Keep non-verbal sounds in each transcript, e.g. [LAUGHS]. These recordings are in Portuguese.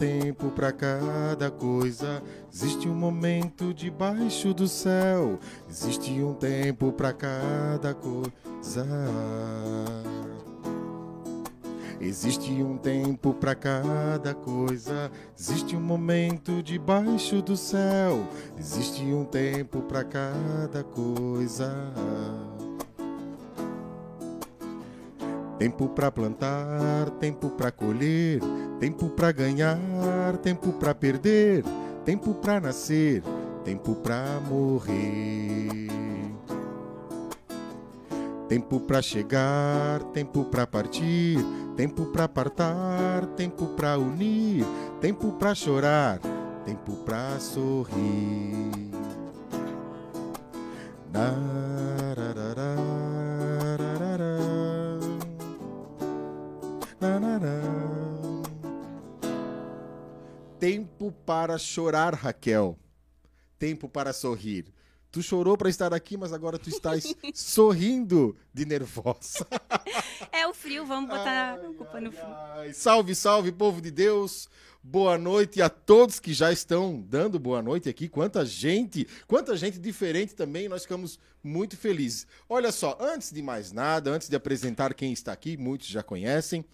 tempo para cada coisa. Existe um momento debaixo do céu. Existe um tempo para cada coisa. Existe um tempo para cada coisa. Existe um momento debaixo do céu. Existe um tempo para cada coisa. Tempo para plantar, tempo para colher, tempo para ganhar, tempo para perder, tempo para nascer, tempo para morrer. Tempo para chegar, tempo para partir, tempo para apartar, tempo para unir, tempo para chorar, tempo para sorrir. Tempo para chorar, Raquel. Tempo para sorrir. Tu chorou para estar aqui, mas agora tu estás [LAUGHS] sorrindo de nervosa. [LAUGHS] É o frio, vamos botar ai, a culpa ai, no frio. Ai. Salve, salve, povo de Deus. Boa noite a todos que já estão dando boa noite aqui. Quanta gente, quanta gente diferente também. Nós ficamos muito felizes. Olha só, antes de mais nada, antes de apresentar quem está aqui, muitos já conhecem,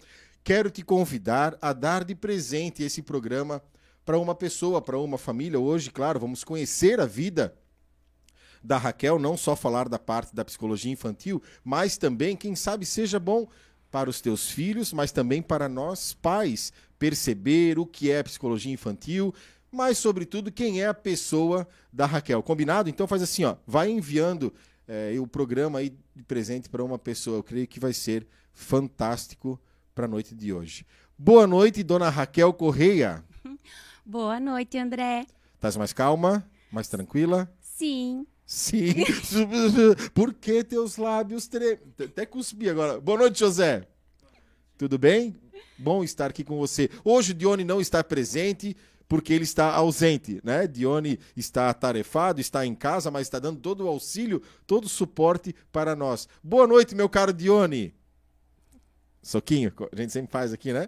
quero te convidar a dar de presente esse programa para uma pessoa, para uma família. Hoje, claro, vamos conhecer a vida da Raquel, não só falar da parte da psicologia infantil, mas também, quem sabe, seja bom para os teus filhos, mas também para nós pais perceber o que é psicologia infantil, mas sobretudo quem é a pessoa da Raquel. Combinado? Então faz assim, ó, vai enviando é, o programa aí de presente para uma pessoa. Eu creio que vai ser fantástico para a noite de hoje. Boa noite, dona Raquel Correia. Boa noite, André. Estás mais calma? Mais tranquila? Sim. Sim. [LAUGHS] Por que teus lábios tremem? Até cuspi agora. Boa noite, José. Tudo bem? Bom estar aqui com você. Hoje o Dione não está presente porque ele está ausente, né? Dione está atarefado, está em casa, mas está dando todo o auxílio, todo o suporte para nós. Boa noite, meu caro Dione. Soquinho, a gente sempre faz aqui, né?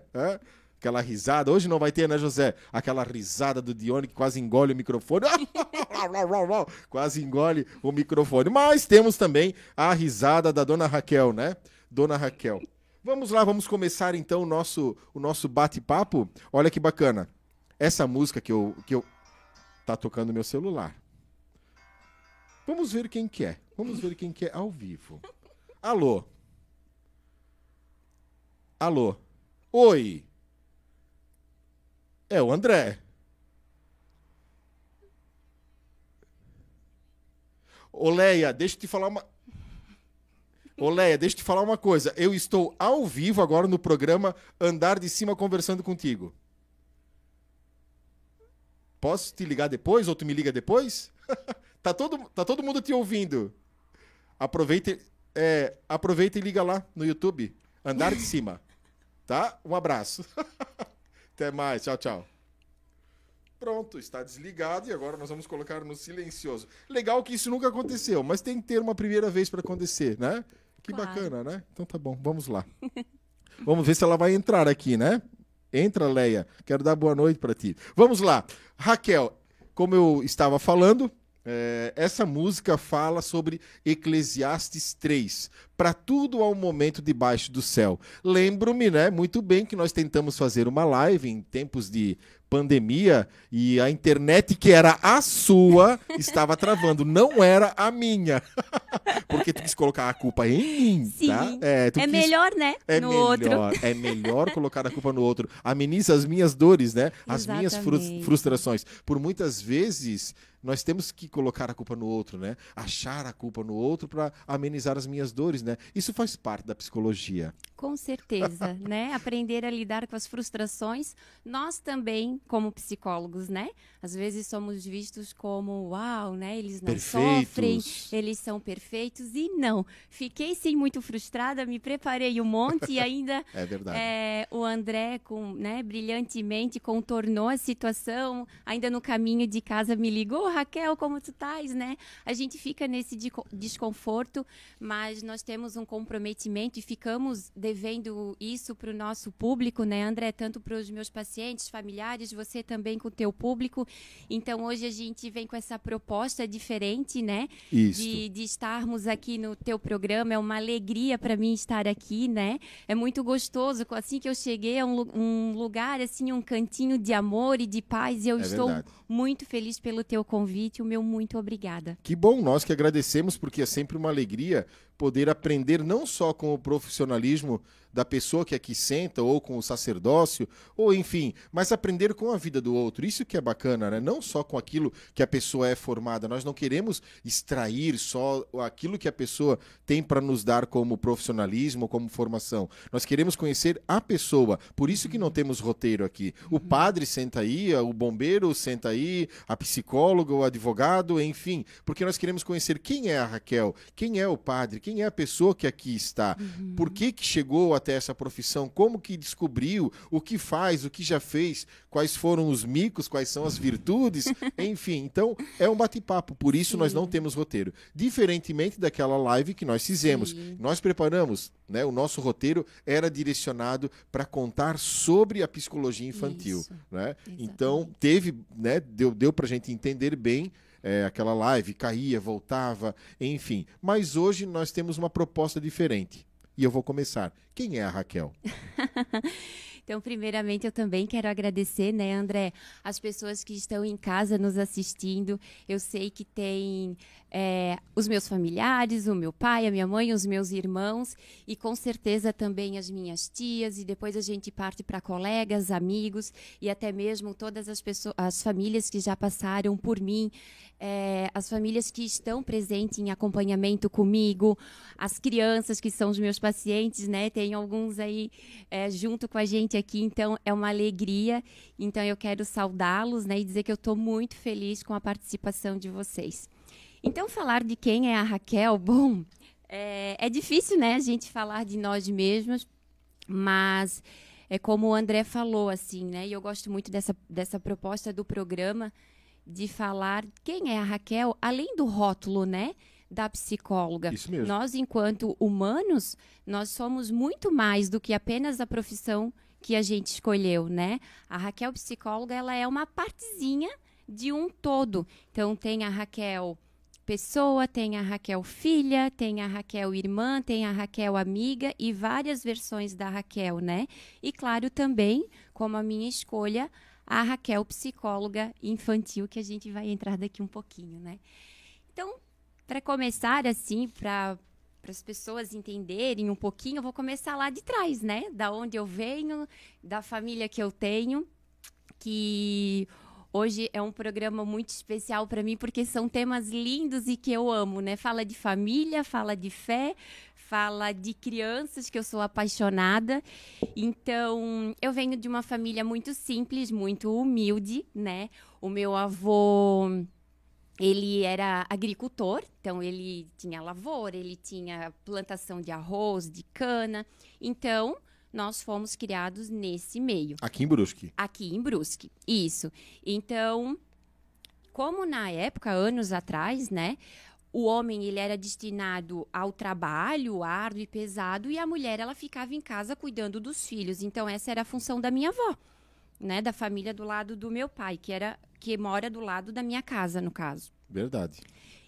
Aquela risada. Hoje não vai ter, né, José? Aquela risada do Dione que quase engole o microfone. [LAUGHS] quase engole o microfone. Mas temos também a risada da dona Raquel, né? Dona Raquel. Vamos lá, vamos começar então o nosso, o nosso bate-papo. Olha que bacana. Essa música que eu, que eu. Tá tocando meu celular. Vamos ver quem que é. Vamos ver quem que é ao vivo. Alô? Alô? Oi? É o André. Oleia, deixa eu te falar uma. Oleia, deixa eu te falar uma coisa. Eu estou ao vivo agora no programa Andar de Cima conversando contigo. Posso te ligar depois ou tu me liga depois? [LAUGHS] tá, todo, tá todo mundo te ouvindo. Aproveita, é, aproveita e liga lá no YouTube. Andar de Cima. Tá? Um abraço. [LAUGHS] Até mais. Tchau, tchau. Pronto, está desligado e agora nós vamos colocar no silencioso. Legal que isso nunca aconteceu, mas tem que ter uma primeira vez para acontecer, né? Que claro. bacana, né? Então tá bom, vamos lá. [LAUGHS] vamos ver se ela vai entrar aqui, né? Entra, Leia. Quero dar boa noite para ti. Vamos lá. Raquel, como eu estava falando, é, essa música fala sobre Eclesiastes 3. Para tudo há um momento debaixo do céu. Lembro-me, né, muito bem que nós tentamos fazer uma live em tempos de pandemia e a internet que era a sua [LAUGHS] estava travando, não era a minha. [LAUGHS] Porque tu quis colocar a culpa em mim, Sim. tá? É, é quis... melhor, né? É no melhor, outro. [LAUGHS] é melhor colocar a culpa no outro. Ameniza as minhas dores, né? As minhas frustrações. Por muitas vezes nós temos que colocar a culpa no outro, né? Achar a culpa no outro para amenizar as minhas dores, né? Isso faz parte da psicologia. Com certeza, [LAUGHS] né? Aprender a lidar com as frustrações. Nós também, como psicólogos, né? Às vezes somos vistos como, uau, né? Eles não perfeitos. sofrem, eles são perfeitos. E não. Fiquei sim muito frustrada, me preparei um monte e [LAUGHS] ainda é verdade. É, o André, com, né, brilhantemente contornou a situação. Ainda no caminho de casa me ligou Raquel, como tu estás, né? A gente fica nesse desconforto, mas nós temos um comprometimento e ficamos devendo isso para o nosso público, né, André? Tanto para os meus pacientes, familiares, você também com o teu público. Então, hoje a gente vem com essa proposta diferente, né? Isso. De, de estarmos aqui no teu programa. É uma alegria para mim estar aqui, né? É muito gostoso. Assim que eu cheguei, é um, um lugar, assim, um cantinho de amor e de paz. E eu é estou verdade. muito feliz pelo teu convite. O meu muito obrigada. Que bom, nós que agradecemos, porque é sempre uma alegria poder aprender não só com o profissionalismo da pessoa que aqui senta, ou com o sacerdócio, ou enfim, mas aprender com a vida do outro. Isso que é bacana, né? Não só com aquilo que a pessoa é formada. Nós não queremos extrair só aquilo que a pessoa tem para nos dar como profissionalismo, como formação. Nós queremos conhecer a pessoa. Por isso que não temos roteiro aqui. O uhum. padre senta aí, o bombeiro senta aí, a psicóloga, o advogado, enfim, porque nós queremos conhecer quem é a Raquel, quem é o padre, quem é a pessoa que aqui está, uhum. por que que chegou até essa profissão, como que descobriu, o que faz, o que já fez, quais foram os micos, quais são as virtudes, [LAUGHS] enfim. Então, é um bate-papo, por isso Sim. nós não temos roteiro. Diferentemente daquela live que nós fizemos. Sim. Nós preparamos, né? O nosso roteiro era direcionado para contar sobre a psicologia infantil, isso. né? Então, teve, né, deu deu a gente entender bem é, aquela live, caía, voltava, enfim. Mas hoje nós temos uma proposta diferente. E eu vou começar. Quem é a Raquel? [LAUGHS] Então, primeiramente, eu também quero agradecer, né, André, as pessoas que estão em casa nos assistindo. Eu sei que tem é, os meus familiares, o meu pai, a minha mãe, os meus irmãos e com certeza também as minhas tias e depois a gente parte para colegas, amigos e até mesmo todas as pessoas, as famílias que já passaram por mim, é, as famílias que estão presentes em acompanhamento comigo, as crianças que são os meus pacientes, né? Tem alguns aí é, junto com a gente aqui, então é uma alegria. Então eu quero saudá-los, né, e dizer que eu estou muito feliz com a participação de vocês. Então, falar de quem é a Raquel, [LAUGHS] bom, é, é difícil, né, a gente falar de nós mesmos, mas é como o André falou, assim, né, e eu gosto muito dessa, dessa proposta do programa de falar quem é a Raquel, além do rótulo, né, da psicóloga. Isso mesmo. Nós, enquanto humanos, nós somos muito mais do que apenas a profissão que a gente escolheu, né? A Raquel psicóloga, ela é uma partezinha de um todo. Então, tem a Raquel pessoa, tem a Raquel filha, tem a Raquel irmã, tem a Raquel amiga e várias versões da Raquel, né? E claro também, como a minha escolha, a Raquel psicóloga infantil que a gente vai entrar daqui um pouquinho, né? Então, para começar assim, para para as pessoas entenderem um pouquinho, eu vou começar lá de trás, né? Da onde eu venho, da família que eu tenho, que Hoje é um programa muito especial para mim porque são temas lindos e que eu amo, né? Fala de família, fala de fé, fala de crianças que eu sou apaixonada. Então, eu venho de uma família muito simples, muito humilde, né? O meu avô ele era agricultor, então ele tinha lavoura, ele tinha plantação de arroz, de cana. Então, nós fomos criados nesse meio. Aqui em Brusque. Aqui em Brusque, isso. Então, como na época, anos atrás, né, o homem ele era destinado ao trabalho árduo e pesado e a mulher ela ficava em casa cuidando dos filhos. Então essa era a função da minha avó, né, da família do lado do meu pai, que era que mora do lado da minha casa, no caso. Verdade.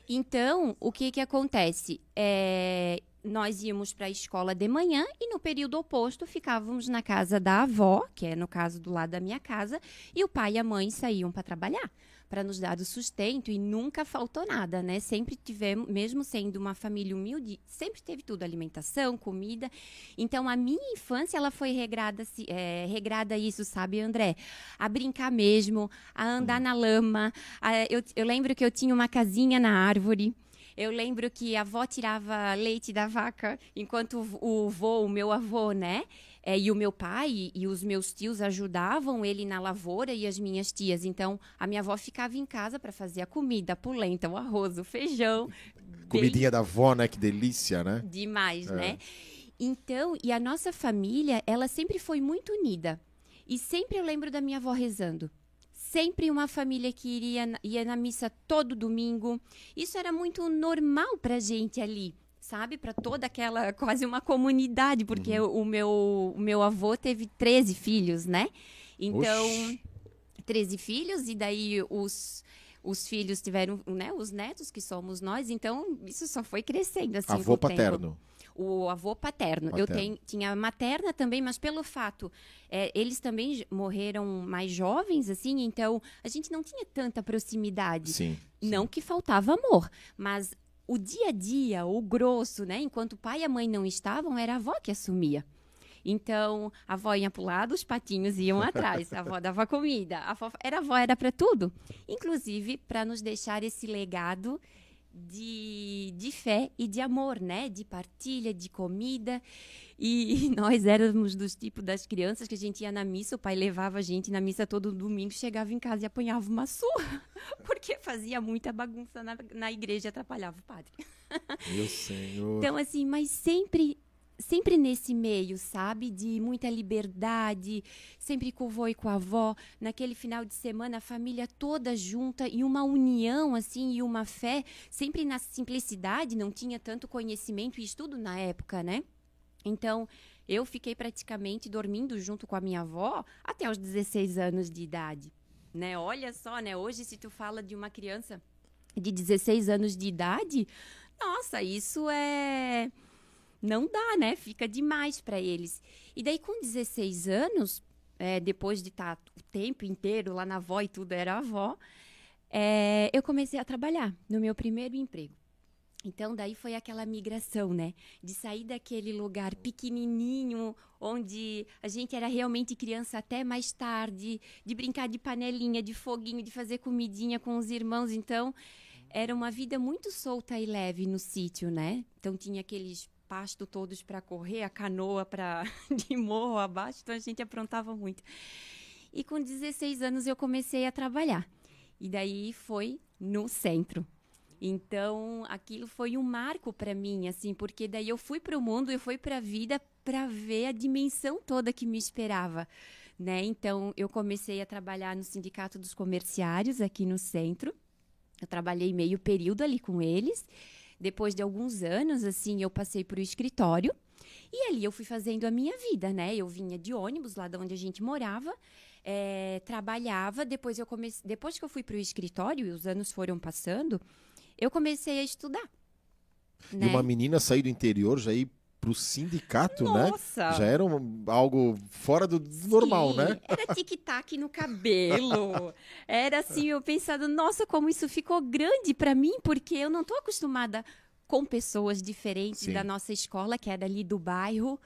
Então, o que que acontece? É, nós íamos para a escola de manhã e no período oposto ficávamos na casa da avó, que é no caso do lado da minha casa, e o pai e a mãe saíam para trabalhar, para nos dar o sustento e nunca faltou nada, né? Sempre tivemos, mesmo sendo uma família humilde, sempre teve tudo, alimentação, comida. Então a minha infância ela foi regrada, é, regrada isso, sabe, André? A brincar mesmo, a andar hum. na lama. A, eu, eu lembro que eu tinha uma casinha na árvore. Eu lembro que a avó tirava leite da vaca, enquanto o vô, o meu avô, né? É, e o meu pai e, os meus tios ajudavam ele na lavoura e as minhas tias. Então, a minha avó ficava em casa para fazer a comida, a polenta, o arroz, o feijão. Comidinha bem... da avó, né? Que delícia, né? Demais, é. né? Então, e a nossa família, ela sempre foi muito unida. E sempre eu lembro da minha avó rezando sempre uma família que iria, ia na missa todo domingo. Isso era muito normal pra gente ali sabe? Para toda aquela, [LAUGHS] quase uma comunidade, porque uhum. o, meu, o meu avô teve 13 filhos, né? Então, Oxi. 13 filhos, e daí os, os filhos tiveram, né, os netos, que somos nós, então isso só foi crescendo assim. Avô paterno. Tempo o avô paterno. paterno. Eu tenho, tinha materna também, mas pelo fato, é, eles também morreram mais jovens, assim, então a gente não tinha tanta proximidade. Sim. Não sim. que faltava amor, mas o dia a dia, o grosso, né? Enquanto o pai e a mãe não estavam, era a avó que assumia. Então, a avó ia para o lado, os patinhos iam atrás, a avó dava comida, a avó, era a avó era para tudo, inclusive para nos deixar esse legado de, de fé e de amor, né? De partilha, de comida. E, [LAUGHS] nós éramos dos tipos das crianças que a gente ia na missa, o pai levava a gente na missa todo domingo, chegava em casa e apanhava uma surra, [LAUGHS] porque fazia muita bagunça na, na igreja e atrapalhava o padre. Meu Senhor. Então, assim, mas sempre sempre nesse meio, sabe? De muita liberdade, sempre com o vô e com a avó. Naquele final de semana, a família toda junta e uma união, assim, e uma fé, sempre na simplicidade, não tinha tanto conhecimento e estudo na época, né? Então, eu fiquei praticamente dormindo junto com a minha avó até os 16 anos de idade, né? Olha só, né? Hoje, se tu fala de uma criança de 16 anos de idade, nossa, isso é não dá, né? Fica demais para eles. E daí, com 16 anos, é, depois de estar tá o tempo inteiro lá na avó e tudo era avó, é, eu comecei a trabalhar no meu primeiro emprego. Então, daí foi aquela migração, né? De sair daquele lugar pequenininho, onde a gente era realmente criança até mais tarde, de brincar de panelinha, de foguinho, de fazer comidinha com os irmãos. Então, era uma vida muito solta e leve no sítio, né? Então, tinha aqueles pasto todos para correr, a canoa para [LAUGHS] de morro abaixo, então a gente aprontava muito. E com 16 anos eu comecei a trabalhar. E daí foi no centro. Então, aquilo foi um marco para mim, assim, porque daí eu fui para o mundo, eu fui para a vida para ver a dimensão toda que me esperava, né? Então, eu comecei a trabalhar no Sindicato dos Comerciários aqui no centro. Eu trabalhei meio período ali com eles. Depois de alguns anos, assim, eu passei para o escritório e ali eu fui fazendo a minha vida, né? Eu vinha de ônibus lá de onde a gente morava, é, trabalhava. Depois eu comecei, depois que eu fui para o escritório e os anos foram passando, eu comecei a estudar. Né? E uma menina sair do interior já ir pro sindicato, né? Nossa. né? Já era um, algo fora do Sim, normal, né? Era tic-tac no cabelo. era assim, eu pensando, nossa, como isso ficou grande para mim, porque eu não tô acostumada com pessoas diferentes Sim. da nossa escola, que era ali do bairro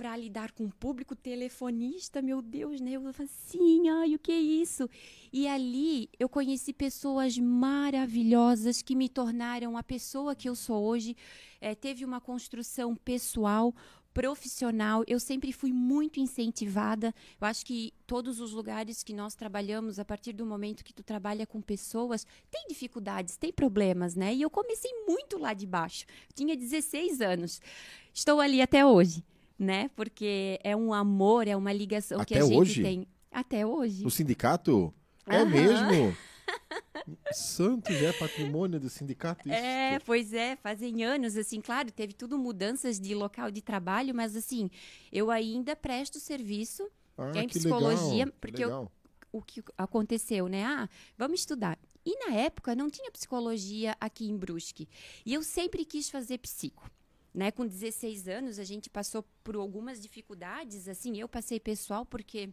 para lidar com o público telefonista, meu Deus, né? Eu falei assim, ai, o que é isso? E ali eu conheci pessoas maravilhosas que me tornaram a pessoa que eu sou hoje. É, teve uma construção pessoal, profissional. Eu sempre fui muito incentivada. Eu acho que todos os lugares que nós trabalhamos, a partir do momento que tu trabalha com pessoas, tem dificuldades, tem problemas, né? E eu comecei muito lá de baixo. Tinha 16 anos. Estou ali até hoje né? Porque é um amor, é uma ligação Até que a gente hoje? tem. Até hoje. O sindicato? É mesmo? [LAUGHS] Santo já é patrimônio do sindicato? Isso? É, pois é, fazem anos, assim, claro, teve tudo mudanças de local de trabalho, mas assim, eu ainda presto serviço ah, em psicologia, legal, porque eu, o que aconteceu, né? Ah, vamos estudar. E na época não tinha psicologia aqui em Brusque. E eu sempre quis fazer psico. Né, com 16 anos, a gente passou por algumas dificuldades, assim, eu passei pessoal porque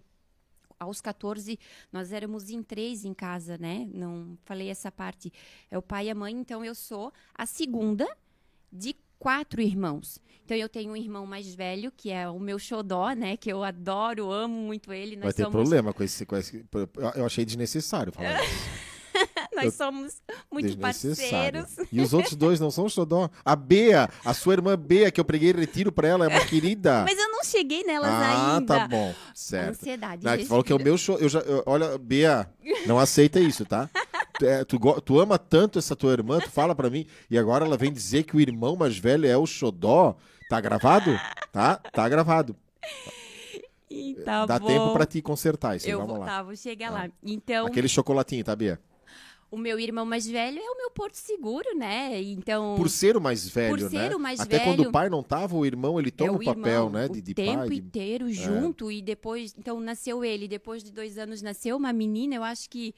aos 14 nós éramos em três em casa, né? Não falei essa parte. É o pai e a mãe, então eu sou a segunda de quatro irmãos. Então eu tenho um irmão mais velho, que é o meu xodó, né? Que eu adoro, amo muito ele. Nós Vai ter somos... problema com esse, com esse. Eu achei desnecessário falar [LAUGHS] isso. Nós somos muito parceiros. E os outros dois não são xodó? A Bea, a sua irmã Bea, que eu preguei retiro pra ela, é uma [LAUGHS] querida. Mas eu não cheguei nelas ah, ainda. Ah, tá bom. Certo. Ansiedade. Não, falou que é o meu show. Eu já, eu, olha, Bea, não aceita isso, tá? Tu, é, tu, tu, ama tanto essa tua irmã, tu fala pra mim, e agora ela vem dizer que o irmão mais velho é o xodó. Tá gravado? Tá? Tá gravado. Tá Dá bom. tempo pra te consertar isso. Eu Vamos vou, lá. tá, vou chegar lá. Então, Aquele chocolatinho, tá, Bia? O meu irmão mais velho é o meu porto seguro, né? Então, Por ser o mais velho, Por ser né? o mais Até quando velho, o pai não tava, o irmão ele toma é o papel, irmão, né? o De, de tempo pai. de- inteiro junto e depois, então nasceu ele, depois de dois anos nasceu uma menina. Eu acho que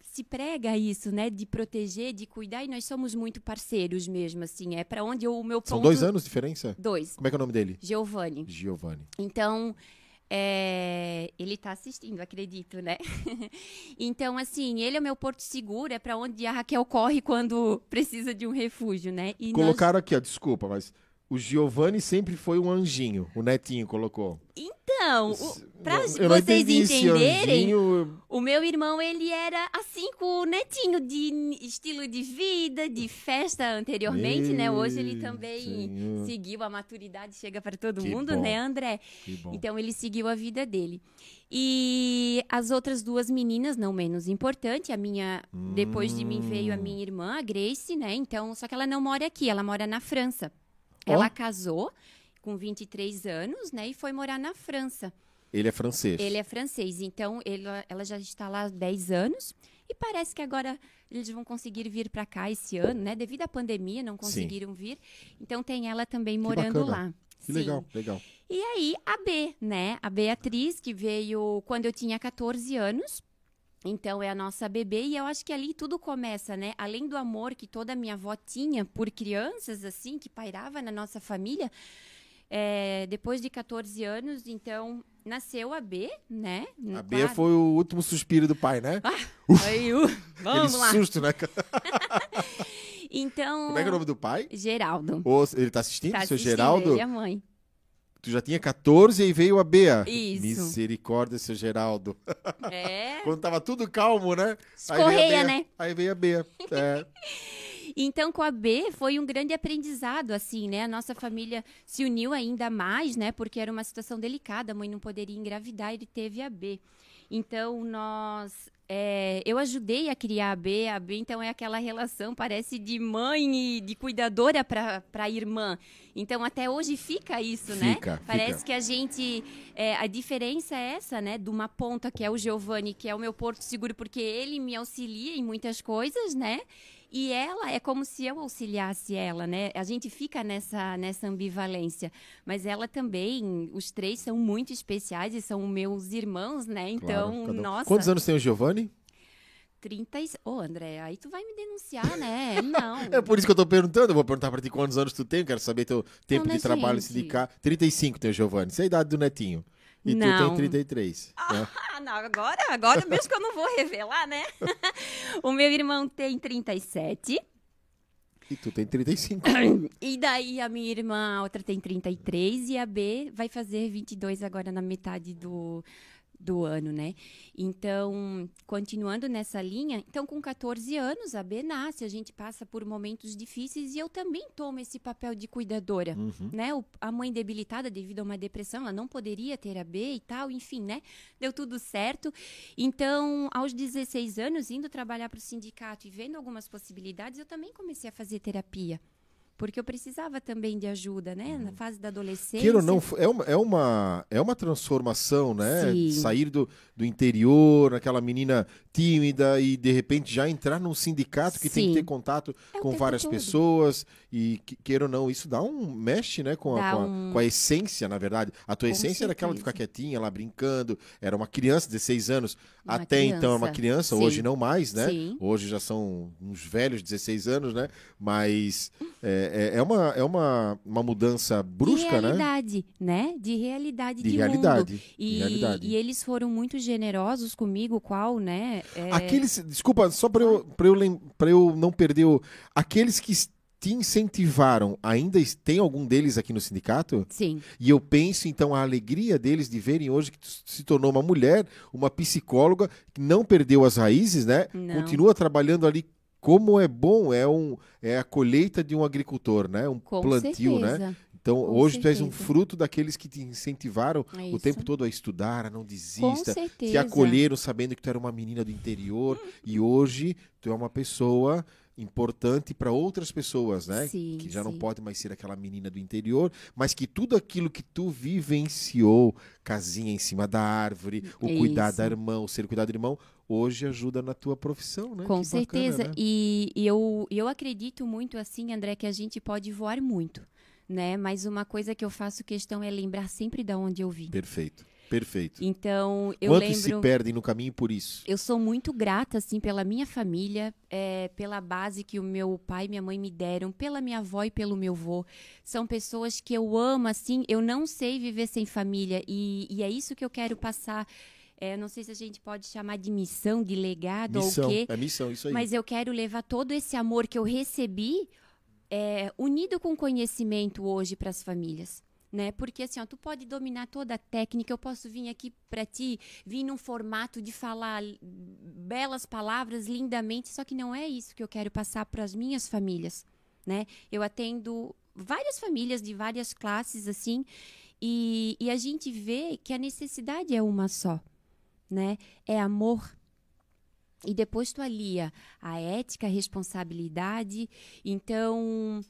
se prega isso, né? De proteger, de cuidar e nós somos muito parceiros mesmo, assim. É para onde o meu ponto. São dois anos de diferença? Dois. Como é que é o nome dele? Giovanni. Giovanni. Então, é, ele tá assistindo, acredito, né? [LAUGHS] então, assim, ele é o meu porto seguro, é para onde a Raquel corre quando precisa de um refúgio, né? E nós- Colocaram aqui, ó, desculpa, mas o Giovanni sempre foi um anjinho. O netinho colocou. Então, o, pra Eu não vocês entenderem, anjinho. o meu irmão, ele era assim com o netinho de estilo de vida, de festa anteriormente, né? Hoje ele também Senhor. seguiu a maturidade, chega para todo Que mundo, bom. né, André? Então ele seguiu a vida dele. E as outras duas meninas, não menos importante, a minha, depois de mim veio a Hum. minha irmã, a Grace, né? Então, só que ela não mora aqui, ela mora na França. Ela casou com 23 anos, né, e foi morar na França. Ele é francês. Ele é francês, então ele- ela já está lá há 10 anos e parece que agora eles vão conseguir vir para cá esse ano, né? Devido à pandemia, não conseguiram vir. Então tem ela também morando bacana. lá. Que Sim. legal, legal. E aí, a B, né? A Beatriz, que veio quando eu tinha 14 anos. Então, é a nossa bebê. E eu acho que ali tudo começa, né? Além do amor que toda a minha avó tinha por crianças, assim, que pairava na nossa família. é, depois de 14 anos, então, nasceu a B, né? A Claro. Bia foi o último suspiro do pai, né? [LAUGHS] Aí, uh, vamos lá. susto, né? [LAUGHS] Então, Como é que é o nome do pai? Geraldo. Ô, ele tá assistindo, Tá seu assistindo, Geraldo? ele e a mãe. Tu já tinha 14 e veio a Bea. Isso. Misericórdia, seu Geraldo. É. [LAUGHS] Quando tava tudo calmo, né? Aí veio a Escorreia, Bea. né? Aí veio a Bea. É. [LAUGHS] Então, com a B, foi um grande aprendizado, assim, né? A nossa família se uniu ainda mais, né? Porque era uma situação delicada, a mãe não poderia engravidar, ele teve a B. Então, nós... é, eu ajudei a criar a B. A B, então, é aquela relação, parece, de mãe e de cuidadora para a irmã. Então, até hoje fica isso, né? Fica, Parece fica. que a gente... é, a diferença é essa, né? De uma ponta, que é o Giovanni, que é o meu porto seguro, porque ele me auxilia em muitas coisas, né? E ela é como se eu auxiliasse ela, né? A gente fica nessa, nessa ambivalência. Mas ela também, os três são muito especiais e são meus irmãos, né? Então, Claro, um. nossa. Quantos anos tem o Giovanni? 30 e... Ô, André, aí tu vai me denunciar, né? [LAUGHS] Não. É por isso que eu tô perguntando. Eu vou perguntar pra ti quantos anos tu tem. Quero saber teu tempo né, de trabalho gente? sindical. 35 tem o Giovanni. Isso é a idade do netinho. E tu Não. tem 33. né? Ah, não, agora, agora mesmo que eu não vou revelar, né? [LAUGHS] o meu irmão tem 37. E tu tem 35. [COUGHS] E daí a minha irmã, a outra tem 33 e a B vai fazer 22 agora na metade do, do ano, né? Então, continuando nessa linha, então com 14 anos a B nasce, a gente passa por momentos difíceis e eu também tomo esse papel de cuidadora, Uhum. né? O- a mãe debilitada devido a uma depressão, ela não poderia ter a B e tal, enfim, né? Deu tudo certo. Então, aos 16 anos, indo trabalhar para o sindicato e vendo algumas possibilidades, eu também comecei a fazer terapia. Porque eu precisava também de ajuda, né? Na fase da adolescência. Queira não, é uma, é uma, é uma transformação, né? Sim. Sair do, do interior, aquela menina tímida e de repente já entrar num sindicato que tem que Sim. ter contato É com várias todo. pessoas e que- queira ou não, isso dá um mexe, né, com a, com a- um- com a essência, na verdade. A tua Com essência era aquela de ficar certeza. quietinha, lá brincando, era uma criança, 16 anos, Uma até então era uma criança, criança, sim. hoje não mais, né? Sim. Hoje já são uns velhos 16 anos, né? Mas é, [LAUGHS] é, é uma, é uma, uma mudança brusca, de né? realidade, né? De realidade de, De mundo. realidade. E, de realidade. e eles foram muito generosos comigo, qual, né? é, Aqueles, desculpa, só para eu, pra eu, lem- pra eu não perder o. Aqueles que te incentivaram, ainda tem algum deles aqui no sindicato? Sim, E eu penso, então, a alegria deles de verem hoje que tu se tornou uma mulher, uma psicóloga, que não perdeu as raízes, né? Não. Continua trabalhando ali. Como é bom, é, um, é a colheita de um agricultor, né? Um com plantio, né? certeza. Então, Com hoje tu és um certeza. fruto daqueles que te incentivaram É o tempo todo a estudar, a não desista, certeza. te acolheram sabendo que tu era uma menina do interior e hoje tu é uma pessoa importante para outras pessoas, né? Sim, que já sim. não pode mais ser aquela menina do interior, mas que tudo aquilo que tu vivenciou, casinha em cima da árvore, o É cuidar isso. da irmã, o ser cuidado do irmão, hoje ajuda na tua profissão, né? Com Que certeza. Bacana, né? E, e eu, eu acredito muito assim, André, que a gente pode voar muito, né? Mas uma coisa que eu faço questão é lembrar sempre de onde eu vim. Perfeito, perfeito. Então, eu Quantos se lembro. perdem no caminho por isso? Eu sou muito grata, assim, pela minha família, é, pela base que o meu pai e minha mãe me deram, pela minha avó e pelo meu avô. São pessoas que eu amo, assim, eu não sei viver sem família. E, e é isso que eu quero passar. É, não sei se a gente pode chamar de missão, de legado Missão, ou o quê. é missão, isso aí. Mas eu quero levar todo esse amor que eu recebi, é, unido com conhecimento hoje para as famílias. Né? Porque assim, ó, tu pode dominar toda a técnica, eu posso vir aqui para ti, vir num formato de falar belas palavras lindamente, só que não é isso que eu quero passar para as minhas famílias, né? Eu atendo várias famílias de várias classes assim, e, e a gente vê que a necessidade é uma só, né? É amor, e depois tu alia a ética, a responsabilidade. Então,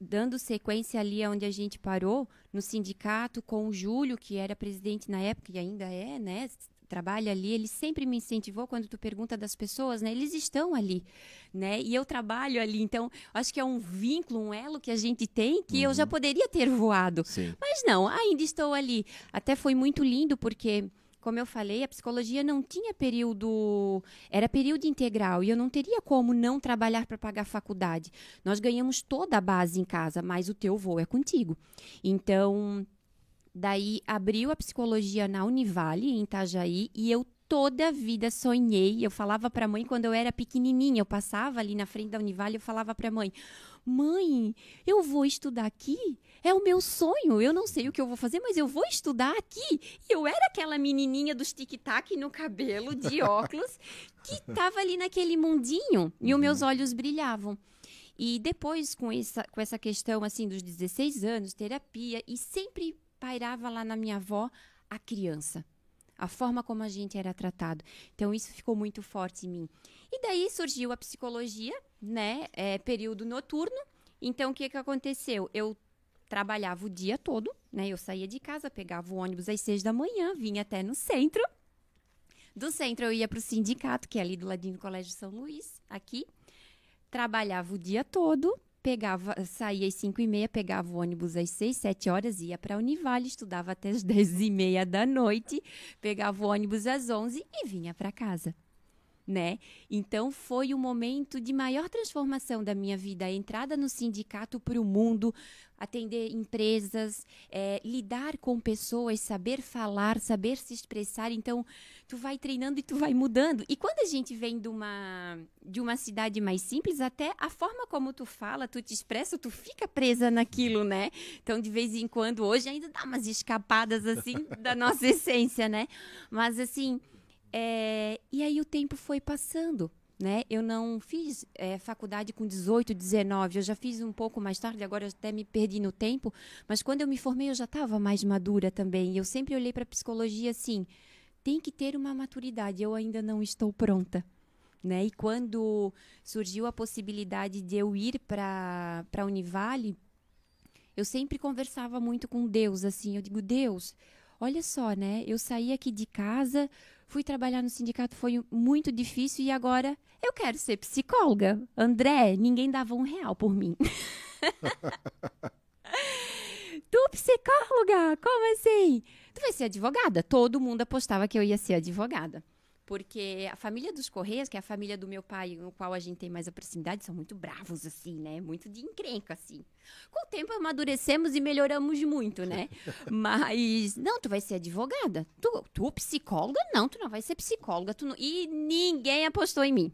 dando sequência ali onde a gente parou, no sindicato, com o Júlio, que era presidente na época e ainda é, né? Trabalha ali, ele sempre me incentivou quando tu pergunta das pessoas, né? Eles estão ali, né? E eu trabalho ali, então acho que é um vínculo, um elo que a gente tem que eu já poderia ter voado. Sim. Mas não, ainda estou ali. Até foi muito lindo porque, como eu falei, a psicologia não tinha período, era período integral e eu não teria como não trabalhar para pagar a faculdade. Nós ganhamos toda a base em casa, mas o teu voo é contigo. Então, daí abriu a psicologia na Univale em Itajaí e eu toda a vida sonhei. Eu falava para a mãe quando eu era pequenininha, eu passava ali na frente da Univale, eu falava para a mãe: "Mãe, eu vou estudar aqui. É o meu sonho. Eu não sei o que eu vou fazer, mas eu vou estudar aqui". E eu era aquela menininha dos tic-tac no cabelo, de [LAUGHS] óculos, que estava ali naquele mundinho e os meus olhos brilhavam. E depois, com essa, com essa questão assim dos 16 anos, terapia, e sempre pairava lá na minha avó a criança. A forma como a gente era tratado. Então, isso ficou muito forte em mim. E daí surgiu a psicologia, né? É, período noturno. Então, o que, que aconteceu? Eu trabalhava o dia todo, né? Eu saía de casa, pegava o ônibus às seis da manhã, vinha até no centro. Do centro eu ia para o sindicato, que é ali do ladinho do Colégio São Luís, aqui. Trabalhava o dia todo, pegava, saía às 5 e meia, pegava o ônibus às 6, 7 horas, ia para a Univale, estudava até as 10 [LAUGHS] e meia da noite, pegava o ônibus às 11 e vinha para casa. Né? Então foi o momento de maior transformação da minha vida, a entrada no sindicato para o mundo, atender empresas, é, lidar com pessoas, saber falar, saber se expressar. Então tu vai treinando e tu vai mudando. E quando a gente vem de uma de uma cidade mais simples, até a forma como tu fala, tu te expressa, tu fica presa naquilo, né? Então de vez em quando hoje ainda dá umas escapadas assim [LAUGHS] da nossa essência, né? Mas assim é, e aí o tempo foi passando. Né? Eu não fiz é, faculdade com 18, 19, eu já fiz um pouco mais tarde, agora eu até me perdi no tempo, mas quando eu me formei eu já estava mais madura também. Eu sempre olhei para a psicologia assim: tem que ter uma maturidade, eu ainda não estou pronta. Né? E quando surgiu a possibilidade de eu ir para a Univale, eu sempre conversava muito com Deus, assim, eu digo, Deus, olha só, né? Eu saí aqui de casa, fui trabalhar no sindicato, foi muito difícil e agora eu quero ser psicóloga. André, ninguém dava um real por mim. [LAUGHS] tu psicóloga? Como assim? Tu vai ser advogada? Todo mundo apostava que eu ia ser advogada. Porque a família dos Correias, que é a família do meu pai, no qual a gente tem mais a proximidade, são muito bravos, assim, né? Muito de encrenca, assim. Com o tempo amadurecemos e melhoramos muito, né? [LAUGHS] Mas, não, tu vai ser advogada. Tu, tu psicóloga? Não, tu não vai ser psicóloga. Tu não... E ninguém apostou em mim.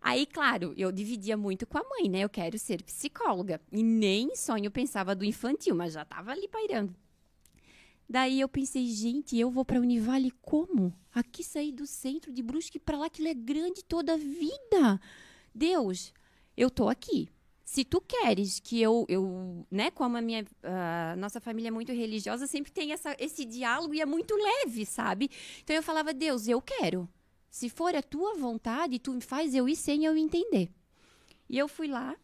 Aí, claro, eu dividia muito com a mãe, né? Eu quero ser psicóloga. E nem sonho pensava do infantil, mas já tava ali pairando. Daí eu pensei, gente, eu vou para Univale como? Aqui saí do centro de Brusque para lá, aquilo é grande toda a vida. Deus, eu tô aqui. Se tu queres que eu, eu né, como a minha a nossa família é muito religiosa, sempre tem essa, esse diálogo e é muito leve, sabe? Então eu falava, Deus, eu quero. Se for a tua vontade, tu me faz eu ir sem eu entender. E eu fui lá,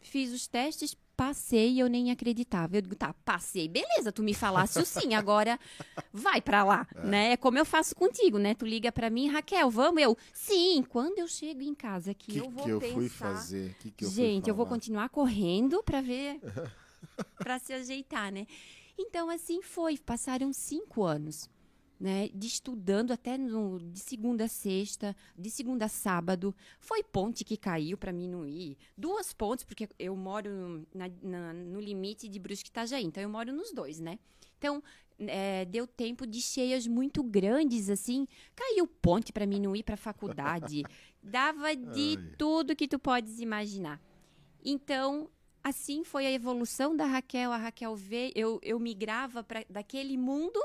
fiz os testes, passei e eu nem acreditava. Eu digo, tá, passei, beleza, tu me falasse sim, agora vai para lá, é. né? É como eu faço contigo, né? Tu liga para mim, Raquel, vamos? Eu, sim, quando eu chego em casa aqui, que eu vou que eu pensar... fui fazer? Que que eu Gente, fui eu vou continuar correndo para ver, para se ajeitar, né? Então, assim foi, passaram cinco anos né, de estudando até no, de segunda a sexta, de segunda a sábado. Foi ponte que caiu para mim não ir. Duas pontes, porque eu moro na, na, no limite de Brusque e Itajaí, então eu moro nos dois, né? Então, é, deu tempo de cheias muito grandes, assim. Caiu ponte para mim não ir para faculdade. [LAUGHS] Dava de Ai. tudo que tu podes imaginar. Então, assim foi a evolução da Raquel. A Raquel veio, eu, eu migrava para daquele mundo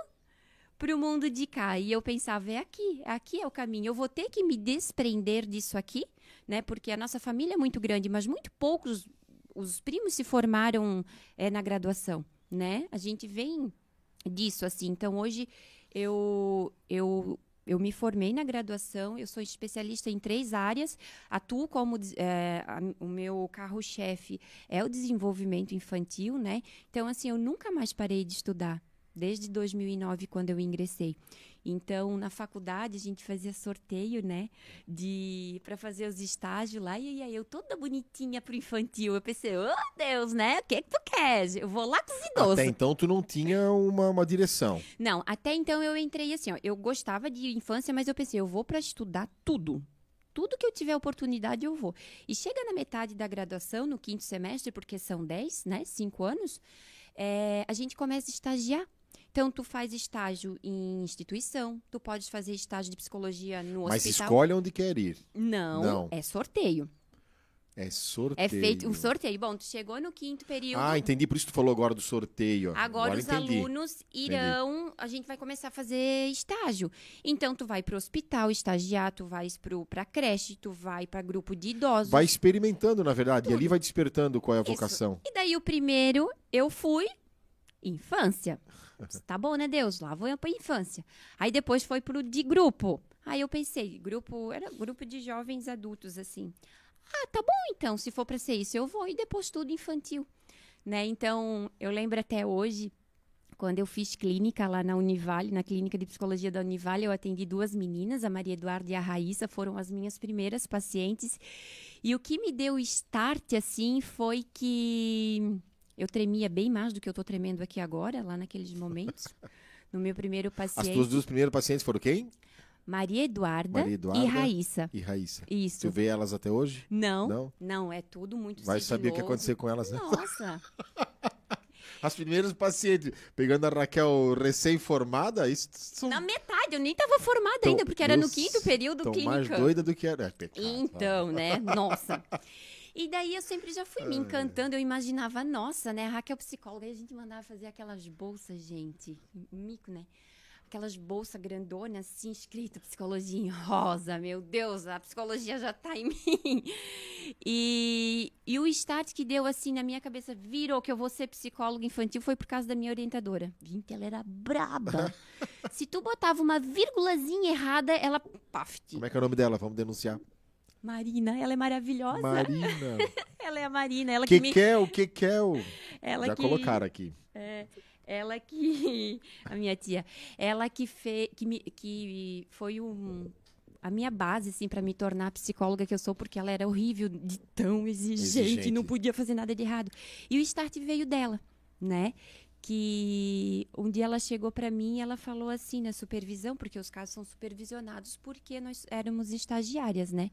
para o mundo de cá. E eu pensava, é aqui, aqui é o caminho. Eu vou ter que me desprender disso aqui, né? Porque a nossa família é muito grande, mas muito poucos os primos se formaram é, na graduação, né? A gente vem disso assim. Então hoje eu eu eu me formei na graduação, eu sou especialista em três áreas, atuo como é, a, o meu carro-chefe é o desenvolvimento infantil, né? Então, assim, eu nunca mais parei de estudar desde 2009 quando eu ingressei. Então, na faculdade a gente fazia sorteio, né, de para fazer os estágios lá e aí eu toda bonitinha pro infantil. Eu pensei, oh Deus, né? O que que tu queres? Eu vou lá com os idosos. Até então tu não tinha uma, uma direção. Não, até então eu entrei assim, ó, eu gostava de infância, mas eu pensei, eu vou para estudar tudo. Tudo que eu tiver oportunidade, eu vou. E chega na metade da graduação, no quinto semestre, porque são 10, né? Cinco anos, é, a gente começa a estagiar. Então, tu faz estágio em instituição, tu pode fazer estágio de psicologia no Mas hospital. Mas escolhe onde quer ir. Não, Não, é sorteio. É sorteio. É feito um sorteio. Bom, tu chegou no quinto período. Ah, entendi. Por isso tu falou agora do sorteio. Agora, agora os entendi. alunos irão. Entendi. A gente vai começar a fazer estágio. Então, tu vai pro hospital estagiar, tu vai pro, pra creche, tu vai para grupo de idosos. Vai experimentando, na verdade. Tudo. E ali vai despertando qual é a isso. vocação. E daí, o primeiro, eu fui infância. Tá bom, né, Deus? Lá vou eu pra infância. Aí depois foi pro de grupo. Aí eu pensei, grupo, era grupo de jovens adultos, assim. Ah, tá bom então, se for para ser isso, eu vou. E depois tudo infantil, né? Então, eu lembro até hoje, quando eu fiz clínica lá na Univale, na clínica de psicologia da Univale, eu atendi duas meninas, a Maria Eduarda e a Raíssa, foram as minhas primeiras pacientes. E o que me deu start, assim, foi que eu tremia bem mais do que eu estou tremendo aqui agora, lá naqueles momentos. No meu primeiro paciente. As tuas duas primeiras pacientes foram quem? Maria Eduarda, Maria Eduarda, e Raíssa. E Raíssa. Isso. Tu vê elas até hoje? Não. Não, não é tudo muito Vai saber o que aconteceu com elas, né? Nossa. [LAUGHS] As primeiras pacientes, pegando a Raquel recém-formada, isso são... Na metade, eu nem estava formada então, ainda, porque era no quinto período clínico. mais doida do que era. É, pecado, então, né? Nossa. [LAUGHS] E daí eu sempre já fui me encantando, eu imaginava, nossa, né? A Raquel psicóloga, aí a gente mandava fazer aquelas bolsas, gente, mico, né? Aquelas bolsas grandonas, assim, escrito psicologia em rosa. Meu Deus, a psicologia já tá em [LAUGHS] mim. E, e o start que deu, assim, na minha cabeça, virou que eu vou ser psicóloga infantil, foi por causa da minha orientadora. Gente, ela era braba. [LAUGHS] Se tu botava uma vírgulazinha errada, ela... Paf, Como é que é o nome dela? Vamos denunciar. Marina, ela é maravilhosa. Marina. [LAUGHS] ela é a Marina. Ela que, que me... quer, o que quer o... Ela Já que... colocaram aqui. É, ela que... [LAUGHS] A minha tia. Ela que, fe... que, me... que foi um... A minha base, assim, para me tornar a psicóloga que eu sou, porque ela era horrível, de tão exigente, exigente, não podia fazer nada de errado. E o start veio dela, né? que um dia ela chegou para mim e ela falou assim na supervisão, porque os casos são supervisionados porque nós éramos estagiárias, né?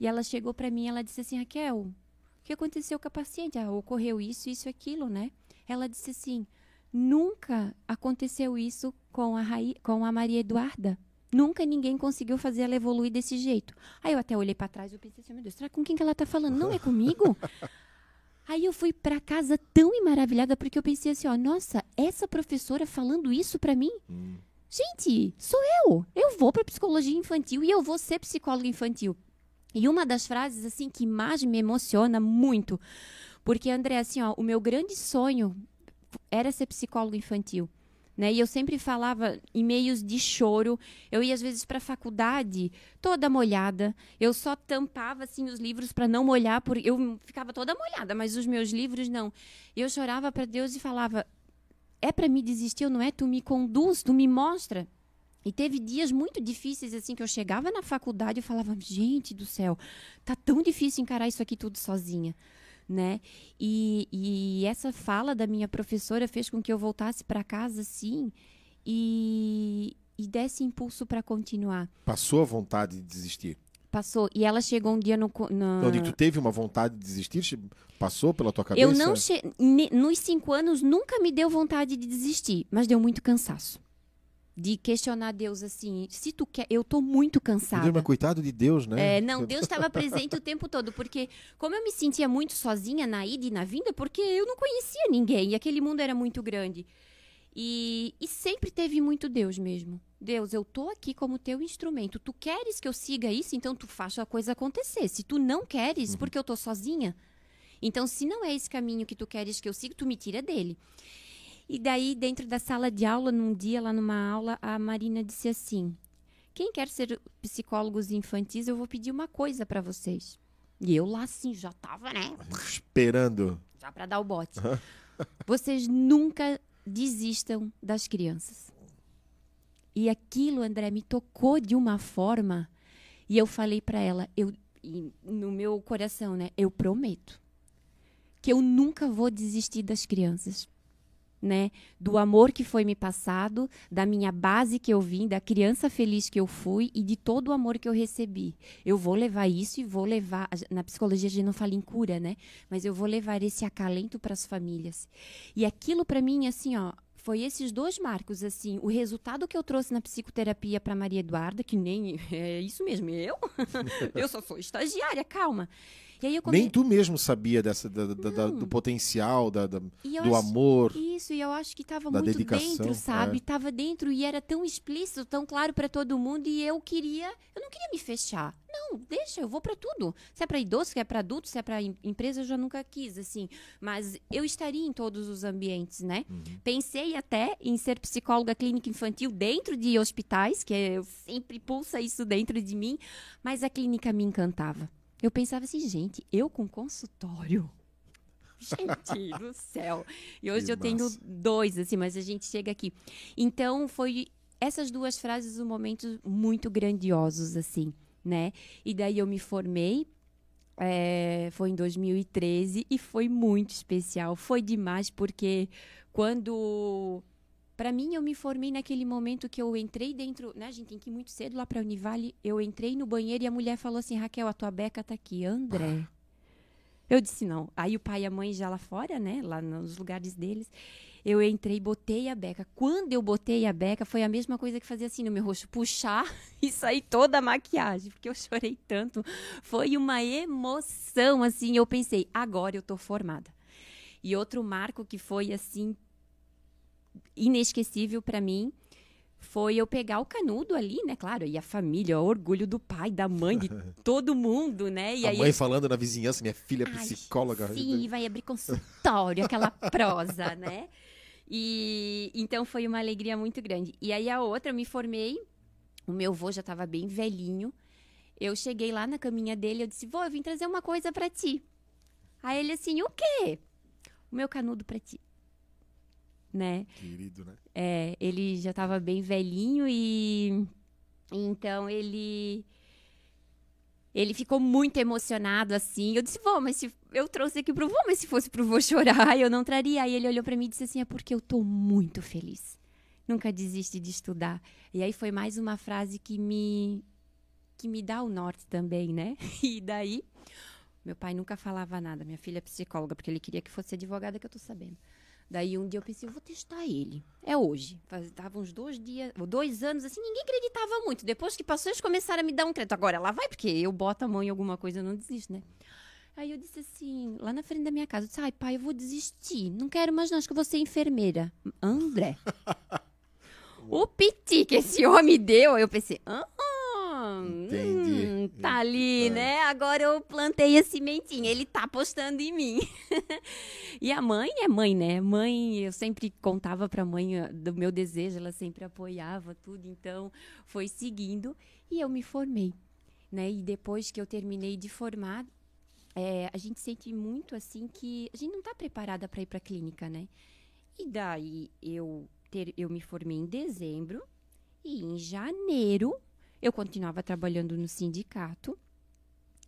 E ela chegou para mim, ela disse assim, Raquel, o que aconteceu com a paciente? Ah, ocorreu isso, isso, aquilo, né? Ela disse assim, nunca aconteceu isso com a, Raí, com a Maria Eduarda. Nunca ninguém conseguiu fazer ela evoluir desse jeito. Aí eu até olhei para trás e pensei assim, meu Deus, será com quem que ela tá falando? Não é comigo? [LAUGHS] Aí eu fui para casa tão maravilhada porque eu pensei assim, ó, nossa, essa professora falando isso para mim? Hum. Gente, sou eu. Eu vou para psicologia infantil e eu vou ser psicóloga infantil. E uma das frases assim que mais me emociona muito, porque André, assim, ó, o meu grande sonho era ser psicólogo infantil. Né? E eu sempre falava e-mails de choro. Eu ia às vezes para a faculdade toda molhada. Eu só tampava assim os livros para não molhar, porque eu ficava toda molhada, mas os meus livros não. Eu chorava para Deus e falava: "É para me desistir, não é? Tu me conduz, tu me mostra". E teve dias muito difíceis assim que eu chegava na faculdade e falava: "Gente do céu, tá tão difícil encarar isso aqui tudo sozinha" né? E, e essa fala da minha professora fez com que eu voltasse para casa, sim, e, e desse impulso para continuar. Passou a vontade de desistir? Passou. E ela chegou um dia no. no... Onde tu teve uma vontade de desistir? Passou pela tua cabeça? Eu não. Che... Nos cinco anos nunca me deu vontade de desistir, mas deu muito cansaço de questionar Deus assim, se tu quer, eu tô muito cansada. Deus, mas coitado de Deus, né? É, não, Deus estava presente o tempo todo, porque como eu me sentia muito sozinha na ida e na vinda, porque eu não conhecia ninguém e aquele mundo era muito grande. E, e sempre teve muito Deus mesmo. Deus, eu tô aqui como teu instrumento. Tu queres que eu siga isso, então tu faça a coisa acontecer. Se tu não queres, uhum. porque eu tô sozinha, então se não é esse caminho que tu queres que eu siga, tu me tira dele. E daí, dentro da sala de aula, num dia, lá numa aula, a Marina disse assim: Quem quer ser psicólogos infantis, eu vou pedir uma coisa para vocês. E eu lá, assim, já tava, né? Esperando. Já para dar o bote. [LAUGHS] vocês nunca desistam das crianças. E aquilo, André, me tocou de uma forma. E eu falei para ela, eu, no meu coração, né? Eu prometo que eu nunca vou desistir das crianças né, do amor que foi me passado, da minha base que eu vim, da criança feliz que eu fui e de todo o amor que eu recebi. Eu vou levar isso e vou levar, na psicologia a gente não fala em cura, né? Mas eu vou levar esse acalento para as famílias. E aquilo para mim assim, ó, foi esses dois marcos, assim, o resultado que eu trouxe na psicoterapia para Maria Eduarda, que nem [LAUGHS] é isso mesmo, eu, [LAUGHS] eu só sou estagiária, calma. Come... Nem tu mesmo sabia dessa, da, da, do potencial, da, do acho, amor. Isso, e eu acho que estava muito dedicação, dentro, sabe? Estava é. dentro e era tão explícito, tão claro para todo mundo e eu queria, eu não queria me fechar. Não, deixa, eu vou para tudo. Se é para idoso, se é para adulto, se é para empresa, eu já nunca quis, assim. Mas eu estaria em todos os ambientes, né? Uhum. Pensei até em ser psicóloga clínica infantil dentro de hospitais, que eu sempre pulsa isso dentro de mim, mas a clínica me encantava. Eu pensava assim, gente, eu com consultório. [LAUGHS] Gente do céu. E hoje que eu massa. tenho dois, assim, mas a gente chega aqui. Então, foi essas duas frases um momentos muito grandiosos, assim, né? E daí eu me formei. É, foi em 2013 e foi muito especial. Foi demais, porque quando para mim, eu me formei naquele momento que eu entrei dentro, né? A gente tem que ir muito cedo lá para Univale. Eu entrei no banheiro e a mulher falou assim: Raquel, a tua beca tá aqui. André. Eu disse: não. Aí o pai e a mãe já lá fora, né? Lá nos lugares deles. Eu entrei, botei a beca. Quando eu botei a beca, foi a mesma coisa que fazer assim no meu rosto: puxar [LAUGHS] e sair toda a maquiagem, porque eu chorei tanto. Foi uma emoção, assim. Eu pensei: agora eu tô formada. E outro marco que foi assim inesquecível para mim foi eu pegar o canudo ali, né? Claro, e a família, o orgulho do pai, da mãe, de [LAUGHS] todo mundo, né? E a aí, mãe falando na vizinhança, minha filha é psicóloga. Sim, vai abrir consultório, aquela prosa, [LAUGHS] né? E então foi uma alegria muito grande. E aí a outra, eu me formei, o meu avô já estava bem velhinho. Eu cheguei lá na caminha dele, eu disse: "Vô, eu vim trazer uma coisa para ti". Aí ele assim: "O quê?" "O meu canudo para ti" né? Querido, né? É, ele já estava bem velhinho e então ele ele ficou muito emocionado assim. Eu disse: "Vó, mas se eu trouxe aqui pro vô, mas se fosse pro vô [LAUGHS] chorar, eu não traria". Aí ele olhou para mim e disse assim: "É porque eu tô muito feliz. Nunca desiste de estudar". E aí foi mais uma frase que me que me dá o norte também, né? [LAUGHS] E daí meu pai nunca falava nada, minha filha é psicóloga, porque ele queria que fosse advogada, que eu tô sabendo. Daí um dia eu pensei, eu vou testar ele. É hoje. Tava uns dois dias, dois anos, assim, ninguém acreditava muito. Depois que passou, eles começaram a me dar um crédito. Agora ela vai, porque eu boto a mão em alguma coisa, eu não desisto, né? Aí eu disse assim, lá na frente da minha casa, eu disse, ai pai, eu vou desistir. Não quero mais não, acho que eu vou ser enfermeira. André. [LAUGHS] o piti que esse homem deu, eu pensei, ah, Entendi. Hum, tá ali, é. né? Agora eu plantei a sementinha, ele tá apostando em mim. [LAUGHS] e a mãe é mãe, né? Mãe, eu sempre contava pra mãe ah, do meu desejo, ela sempre apoiava tudo, então foi seguindo e eu me formei, né? E depois que eu terminei de formar, é, a gente sente muito assim que a gente não está preparada para ir para a clínica, né? E daí eu ter, eu me formei em dezembro e em janeiro eu continuava trabalhando no sindicato.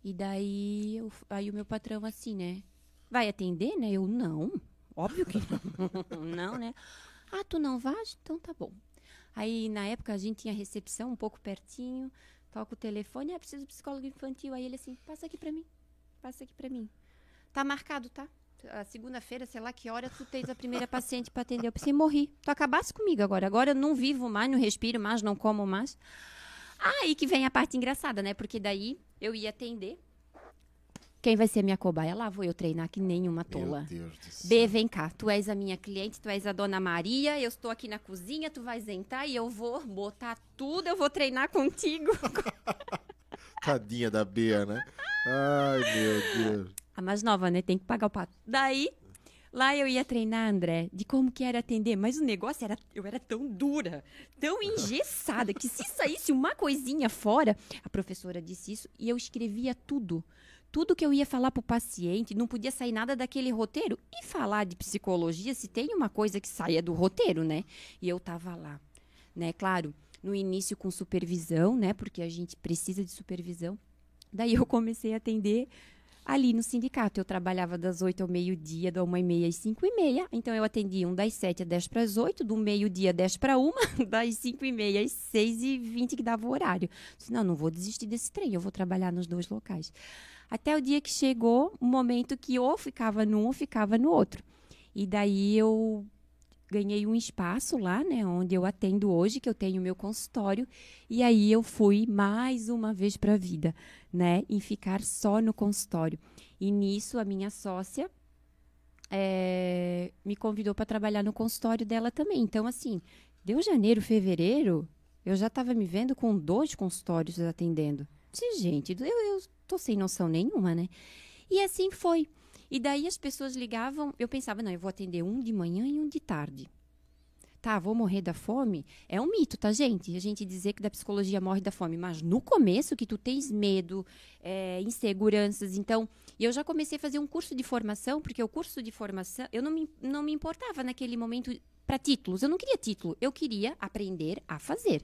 E daí eu, aí o meu patrão assim, né? Vai atender, né? Eu não. Óbvio que não. [LAUGHS] não, né? Ah, tu não vais? Então tá bom. Aí na época a gente tinha recepção um pouco pertinho. Toca o telefone, ah, preciso de psicólogo infantil. Aí ele assim, passa aqui para mim. Passa aqui para mim. Tá marcado, tá? A segunda-feira, sei lá que hora, tu tens a primeira paciente para atender. Eu pensei, morri. Tu acabasse comigo agora. Agora eu não vivo mais, não respiro mais, não como mais. Aí que vem a parte engraçada, né? Porque daí eu ia atender. Quem vai ser minha cobaia? Lá vou eu treinar que nem uma tola. Meu Deus do céu. B, vem cá. Tu és a minha cliente, tu és a dona Maria. Eu estou aqui na cozinha, tu vais entrar e eu vou botar tudo, eu vou treinar contigo. [LAUGHS] Tadinha da Bea, né? Ai, meu Deus. A mais nova, né? Tem que pagar o pato. Daí, lá eu ia treinar, André, de como que era atender. Mas o negócio era. Eu era tão dura, tão engessada, que se saísse uma coisinha fora. A professora disse isso e eu escrevia tudo. Tudo que eu ia falar para o paciente, não podia sair nada daquele roteiro. E falar de psicologia, se tem uma coisa que saia do roteiro, né? E eu tava lá, né? Claro, no início com supervisão, né? Porque a gente precisa de supervisão. Daí eu comecei a atender ali no sindicato. Eu trabalhava das 8 ao meio-dia, da 1 e meia às 5 e meia. Então eu atendia um das 7 às 10 para as 8, do meio-dia 10 para 1, [LAUGHS] das 5 e meia às 6 e 20 que dava o horário. disse, não, não vou desistir desse trem, eu vou trabalhar nos dois locais. Até o dia que chegou o um momento que ou ficava num ou ficava no outro. E daí eu ganhei um espaço lá, né, onde eu atendo hoje, que eu tenho meu consultório, e aí eu fui mais uma vez para a vida, né, em ficar só no consultório. E nisso a minha sócia é, me convidou para trabalhar no consultório dela também. Então, assim, deu janeiro, fevereiro, eu já estava me vendo com dois consultórios atendendo. Gente, eu, eu tô sem noção nenhuma, né? E assim foi. E daí as pessoas ligavam, eu pensava, não, eu vou atender um de manhã e um de tarde. Tá, vou morrer da fome? É um mito, tá, gente? A gente dizer que da psicologia morre da fome, mas no começo que tu tens medo, é, inseguranças, então, eu já comecei a fazer um curso de formação, porque o curso de formação, eu não me, não me importava naquele momento para títulos. Eu não queria título, eu queria aprender a fazer.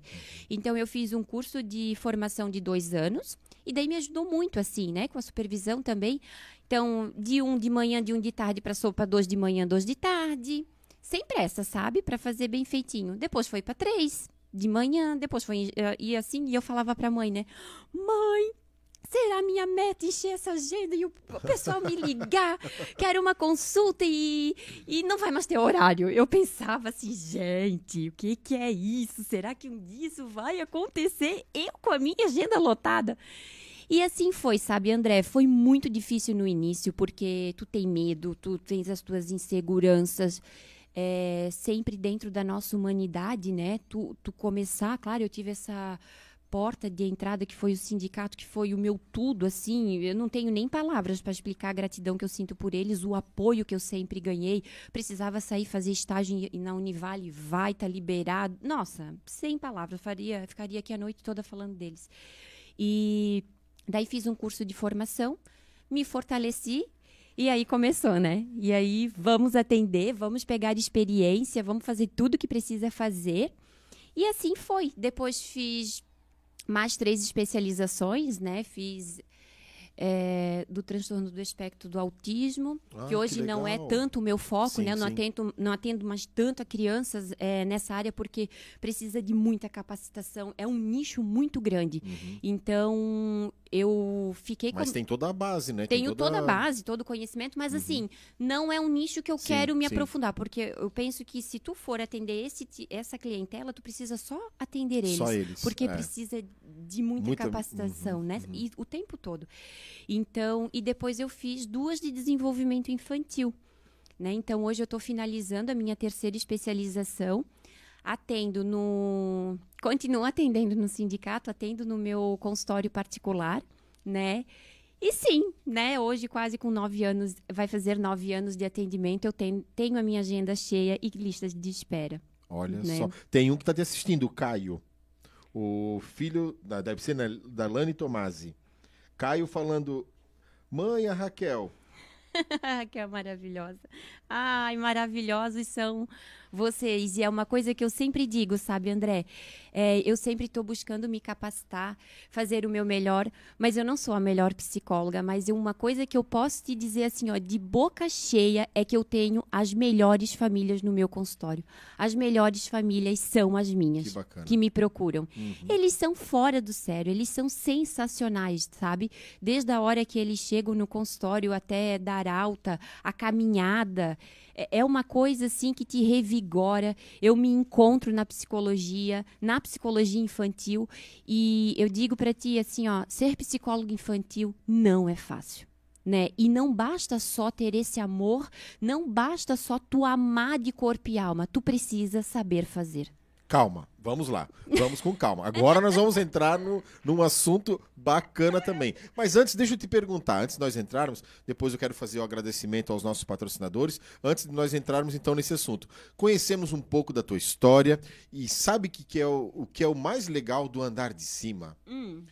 Então eu fiz um curso de formação de dois anos e daí me ajudou muito assim, né, com a supervisão também. Então de um de manhã, de um de tarde para sopa, dois de manhã, dois de tarde, sem pressa, sabe, para fazer bem feitinho. Depois foi para três de manhã, depois foi e assim e eu falava para mãe, né, mãe será minha meta encher essa agenda e o pessoal me ligar, quero uma consulta e, e não vai mais ter horário. Eu pensava assim, gente, o que, que é isso? Será que um dia isso vai acontecer? Eu com a minha agenda lotada? E assim foi, sabe, André? Foi muito difícil no início, porque tu tem medo, tu tens as tuas inseguranças. É, sempre dentro da nossa humanidade, né? Tu, tu começar, claro, eu tive essa porta de entrada que foi o sindicato, que foi o meu tudo, assim, eu não tenho nem palavras para explicar a gratidão que eu sinto por eles, o apoio que eu sempre ganhei. Precisava sair fazer estágio na Univale, vai tá liberado. Nossa, sem palavras, faria, ficaria aqui a noite toda falando deles. E daí fiz um curso de formação, me fortaleci e aí começou, né? E aí vamos atender, vamos pegar experiência, vamos fazer tudo que precisa fazer. E assim foi. Depois fiz mais três especializações, né? Fiz é, do transtorno do espectro do autismo, ah, que hoje que não é tanto o meu foco, sim, né? Eu não atendo, não atendo mais tanto a crianças é, nessa área porque precisa de muita capacitação. É um nicho muito grande. Uhum. Então, eu fiquei Mas com... tem toda a base, né? Tenho toda... toda... a base, todo o conhecimento, mas uhum. assim, não é um nicho que eu sim, quero me sim. aprofundar, porque eu penso que se tu for atender esse, essa clientela, tu precisa só atender eles. Só eles. Porque é. precisa de muita, muita... capacitação, uhum. né? Uhum. E o tempo todo. Então, e depois eu fiz duas de desenvolvimento infantil. Né? Então, hoje eu estou finalizando a minha terceira especialização. Atendo no. Continuo atendendo no sindicato, atendo no meu consultório particular, né? E sim, né? Hoje, quase com nove anos, vai fazer nove anos de atendimento, eu tenho, tenho a minha agenda cheia e listas de espera. Olha né? só. Tem um que está te assistindo, o Caio. O filho, da, deve ser né, da Lani Tomasi. Caio falando: Mãe, a Raquel. [LAUGHS] Raquel maravilhosa. Ai, maravilhosos são vocês. E é uma coisa que eu sempre digo, sabe, André? É, eu sempre estou buscando me capacitar, fazer o meu melhor, mas eu não sou a melhor psicóloga. Mas uma coisa que eu posso te dizer assim, ó, de boca cheia, é que eu tenho as melhores famílias no meu consultório. As melhores famílias são as minhas, que, que me procuram. Uhum. Eles são fora do sério, eles são sensacionais, sabe? Desde a hora que eles chegam no consultório até dar alta, a caminhada. É, é uma coisa assim que te revigora. Eu me encontro na psicologia, na psicologia infantil e eu digo para ti assim, ó, ser psicólogo infantil não é fácil. Né? E não basta só ter esse amor, não basta só tu amar de corpo e alma, tu precisa saber fazer. Calma, vamos lá. Vamos com calma. Agora nós vamos entrar no, num assunto bacana também. Mas antes, deixa eu te perguntar, antes de nós entrarmos, depois eu quero fazer o agradecimento aos nossos patrocinadores. Antes de nós entrarmos então nesse assunto, conhecemos um pouco da tua história e sabe que que é o, o que é o mais legal do andar de cima? Hum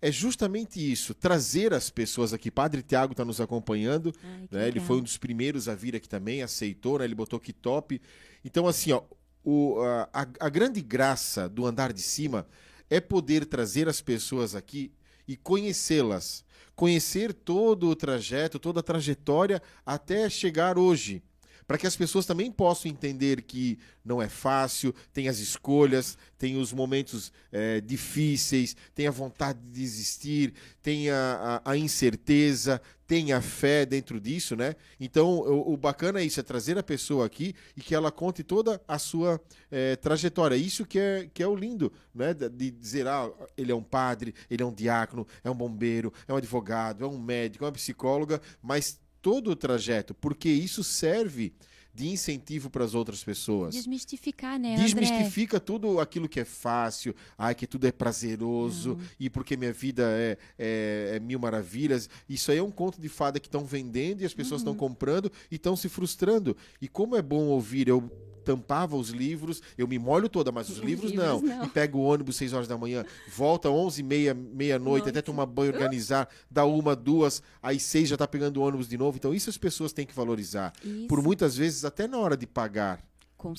é justamente isso, trazer as pessoas aqui. Padre Tiago está nos acompanhando, Ai, né? ele foi um dos primeiros a vir aqui também, aceitou, né? ele botou que top. Então, assim, ó, o, a, a grande graça do andar de cima é poder trazer as pessoas aqui e conhecê-las. Conhecer todo o trajeto, toda a trajetória até chegar hoje para que as pessoas também possam entender que não é fácil, tem as escolhas, tem os momentos é, difíceis, tem a vontade de desistir, tem a, a, a, incerteza, tem a fé dentro disso, né? Então, o, o, bacana é isso, é trazer a pessoa aqui e que ela conte toda a sua é, trajetória. Isso que é, que é o lindo, né? De, dizer, ah, ele é um padre, ele é um diácono, é um bombeiro, é um advogado, é um médico, é uma psicóloga, mas todo o trajeto, porque isso serve de incentivo para as outras pessoas. Desmistificar, né? Desmistifica André? tudo aquilo que é fácil, ai, que tudo é prazeroso, Não. e porque minha vida é, é, é, mil maravilhas. Isso aí é um conto de fada que estão vendendo e as pessoas estão uhum. comprando e estão se frustrando. E como é bom ouvir, eu tampava os livros, eu me molho toda, mas os, livros, livros, não. não. E pego o ônibus 6 horas da manhã, volta 11 meia, meia-noite, até tomar banho, organizar, dá uma, duas, aí seis já tá pegando o ônibus de novo. Então isso as pessoas têm que valorizar. Isso. Por muitas vezes, até na hora de pagar.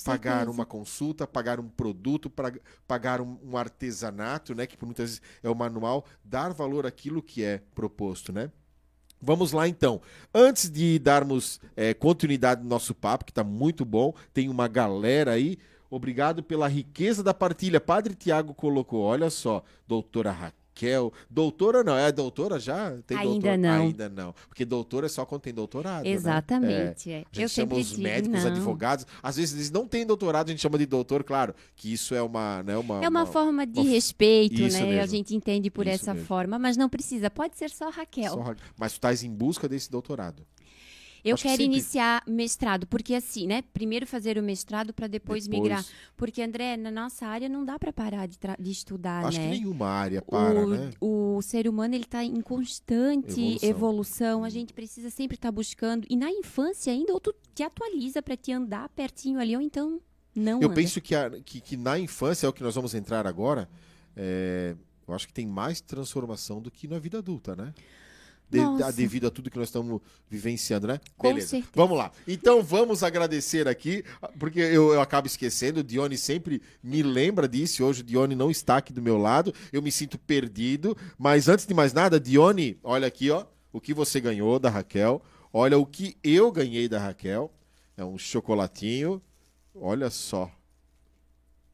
pagar uma consulta, pagar um produto, pra, pagar um, um, artesanato, né, que por muitas vezes é o manual, dar valor àquilo que é proposto, né? Vamos lá então. Antes de darmos é, continuidade no nosso papo, que está muito bom, tem uma galera aí. Obrigado pela riqueza da partilha. Padre Tiago colocou, olha só, doutora Raquel. Raquel. Doutora não, é doutora já? Tem Ainda doutora? não. Ainda não. Porque doutora é só quando tem doutorado. Né? Exatamente. Né? É. A gente Eu chama os digo, médicos, não. advogados. Às vezes eles não têm doutorado, a gente chama de doutor, claro, que isso é uma. Né, uma é uma, uma forma de uma... respeito, isso né? Mesmo. A gente entende por isso essa mesmo. forma, mas não precisa. Pode ser só Raquel. Só Ra... Mas tu estás em busca desse doutorado. Eu Acho quero que iniciar mestrado, porque assim, né? Primeiro fazer o mestrado para depois, depois, migrar. Porque, André, na nossa área não dá para parar de, de estudar, Acho né? que nenhuma área para, o, né? O ser humano, ele está em constante evolução. evolução. A gente precisa sempre estar tá buscando. E na infância ainda, ou tu te atualiza para te andar pertinho ali, ou então não Eu anda. penso que, a, que, que, na infância, é o que nós vamos entrar agora, é, eu acho que tem mais transformação do que na vida adulta, né? De, a, devido a tudo que nós estamos vivenciando, né? Com Beleza. Certeza. Vamos lá. Então vamos agradecer aqui, porque eu, eu acabo esquecendo, o Dione sempre me lembra disso. Hoje o Dione não está aqui do meu lado, eu me sinto perdido. Mas antes de mais nada, Dione, olha aqui, ó, o que você ganhou da Raquel. Olha o que eu ganhei da Raquel. É um chocolatinho. Olha só.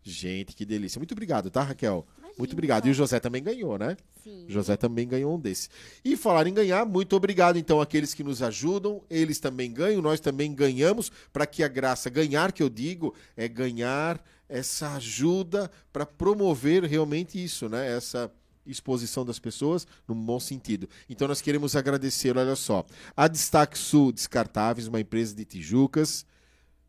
Gente, que delícia. Muito obrigado, tá, Raquel? Muito obrigado. E o José também ganhou, né? Sim. José também ganhou um desse. E falar em ganhar, muito obrigado então àqueles que nos ajudam. Eles também ganham, nós também ganhamos para que a graça ganhar, que eu digo, é ganhar essa ajuda para promover realmente isso, né? Essa exposição das pessoas no bom sentido. Então nós queremos agradecer, olha só, a Destaque Sul Descartáveis, uma empresa de Tijucas,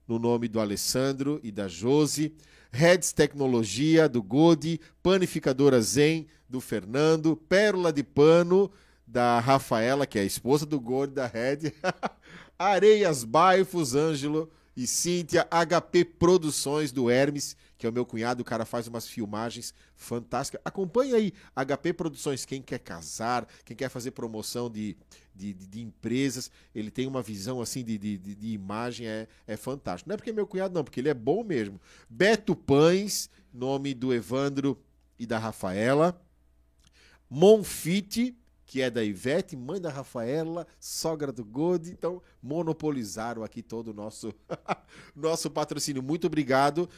no nome do Alessandro e da Josi. Reds Tecnologia, do Godi. Panificadora Zen, do Fernando. Pérola de Pano, da Rafaela, que é a esposa do Godi, da Red. [LAUGHS] Areias Baifos, Ângelo e Cíntia. HP Produções, do Hermes que é o meu cunhado, o cara faz umas filmagens fantásticas. Acompanhe aí HP Produções, quem quer casar, quem quer fazer promoção de, de, de, de empresas, ele tem uma visão assim de, de, de, imagem, é, é fantástico. Não é porque é meu cunhado, não, porque ele é bom mesmo. Beto Pães, nome do Evandro e da Rafaela. Monfite, que é da Ivete, mãe da Rafaela, sogra do Gode. Então, monopolizaram aqui todo o nosso, [LAUGHS] nosso patrocínio. Muito obrigado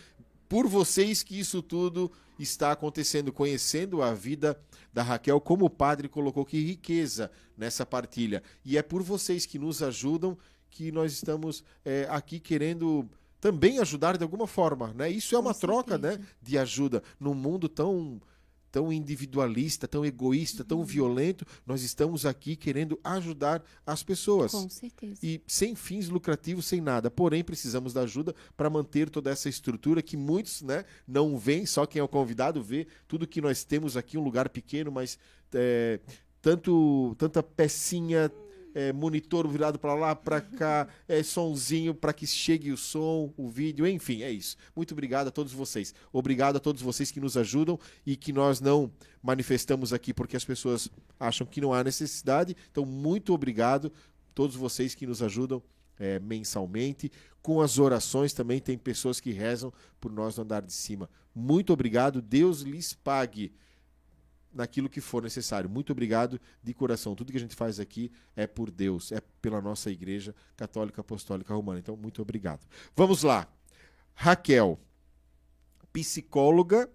por vocês que isso tudo está acontecendo, conhecendo a vida da Raquel, como o padre colocou, que riqueza nessa partilha. E é por vocês que nos ajudam que nós estamos é, aqui querendo também ajudar de alguma forma, né? Isso é uma Com troca, né, de ajuda num mundo tão tão individualista, tão egoísta, tão uhum. violento, nós estamos aqui querendo ajudar as pessoas. Com certeza. E sem fins lucrativos, sem nada. Porém, precisamos da ajuda para manter toda essa estrutura que muitos né, não veem, só quem é o convidado vê tudo que nós temos aqui, um lugar pequeno, mas é, tanto tanta pecinha é, monitor virado para lá, para cá, é, sonzinho para que chegue o som, o vídeo, enfim, é isso. Muito obrigado a todos vocês. Obrigado a todos vocês que nos ajudam e que nós não manifestamos aqui porque as pessoas acham que não há necessidade. Então, muito obrigado a todos vocês que nos ajudam é, mensalmente. Com as orações também tem pessoas que rezam por nós no andar de cima. Muito obrigado. Deus lhes pague naquilo que for necessário. Muito obrigado de coração. Tudo que a gente faz aqui é por Deus, é pela nossa Igreja Católica Apostólica Romana. Então, muito obrigado. Vamos lá. Raquel, psicóloga,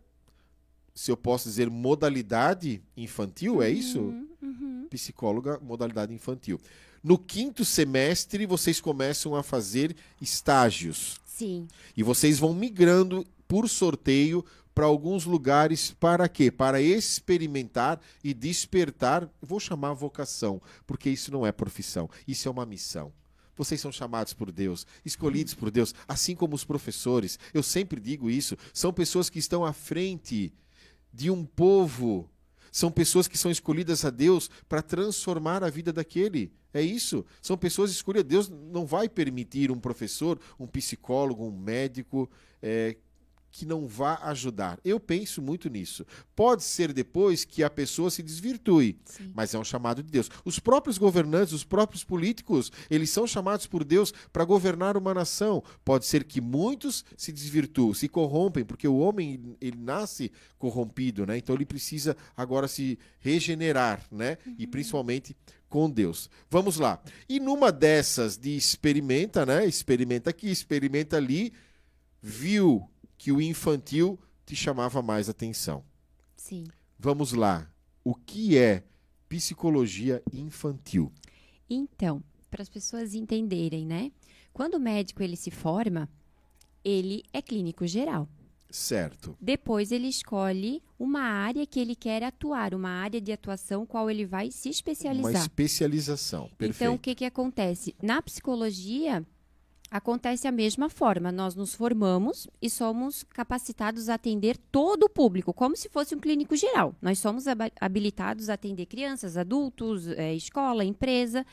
se eu posso dizer modalidade infantil, é isso? Uhum, uhum. Psicóloga, modalidade infantil. No quinto semestre, vocês começam a fazer estágios. Sim. E vocês vão migrando por sorteio para alguns lugares para quê? Para experimentar e despertar, vou chamar vocação, porque isso não é profissão, isso é uma missão. Vocês são chamados por Deus, escolhidos por Deus, assim como os professores. Eu sempre digo isso, são pessoas que estão à frente de um povo. São pessoas que são escolhidas a Deus para transformar a vida daquele. É isso. São pessoas escolhidas. Deus não vai permitir um professor, um psicólogo, um médico é, que não vá ajudar. Eu penso muito nisso. Pode ser depois que a pessoa se desvirtue, Sim. mas é um chamado de Deus. Os próprios governantes, os próprios políticos, eles são chamados por Deus para governar uma nação. Pode ser que muitos se desvirtuem, se corrompem, porque o homem ele nasce corrompido, né? Então ele precisa agora se regenerar, né? Uhum. E principalmente com Deus. Vamos lá. E numa dessas de experimenta, né? Experimenta aqui, experimenta ali, viu que o infantil te chamava mais atenção. Sim. Vamos lá. O que é psicologia infantil? Então, para as pessoas entenderem, né? Quando o médico ele se forma, ele é clínico geral. Certo. Depois ele escolhe uma área que ele quer atuar, uma área de atuação qual ele vai se especializar. Uma especialização. Perfeito. Então, o que, que acontece? Na psicologia, acontece a mesma forma. Nós nos formamos e somos capacitados a atender todo o público, como se fosse um clínico geral. Nós somos habilitados a atender crianças, adultos, é, escola, empresa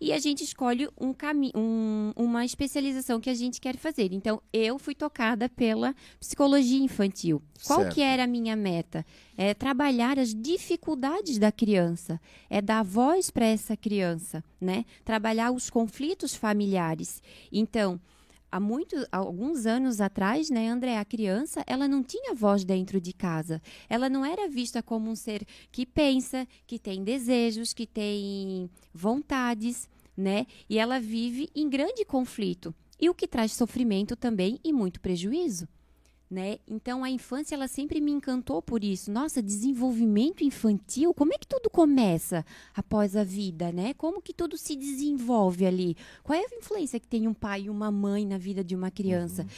e a gente escolhe um um, uma especialização que a gente quer fazer. Então, eu fui tocada pela psicologia infantil. Qual certo. que era a minha meta? É trabalhar as dificuldades da criança, é dar voz para essa criança, né? Trabalhar os conflitos familiares. Então, há muito, alguns anos atrás, né, André, a criança, ela não tinha voz dentro de casa. Ela não era vista como um ser que pensa, que tem desejos, que tem vontades, né? E ela vive em grande conflito. E o que traz sofrimento também e muito prejuízo né? Então a infância ela sempre me encantou por isso. Nossa, desenvolvimento infantil, como é que tudo começa após a vida, né? Como que tudo se desenvolve ali? Qual é a influência que tem um pai e uma mãe na vida de uma criança? Uhum.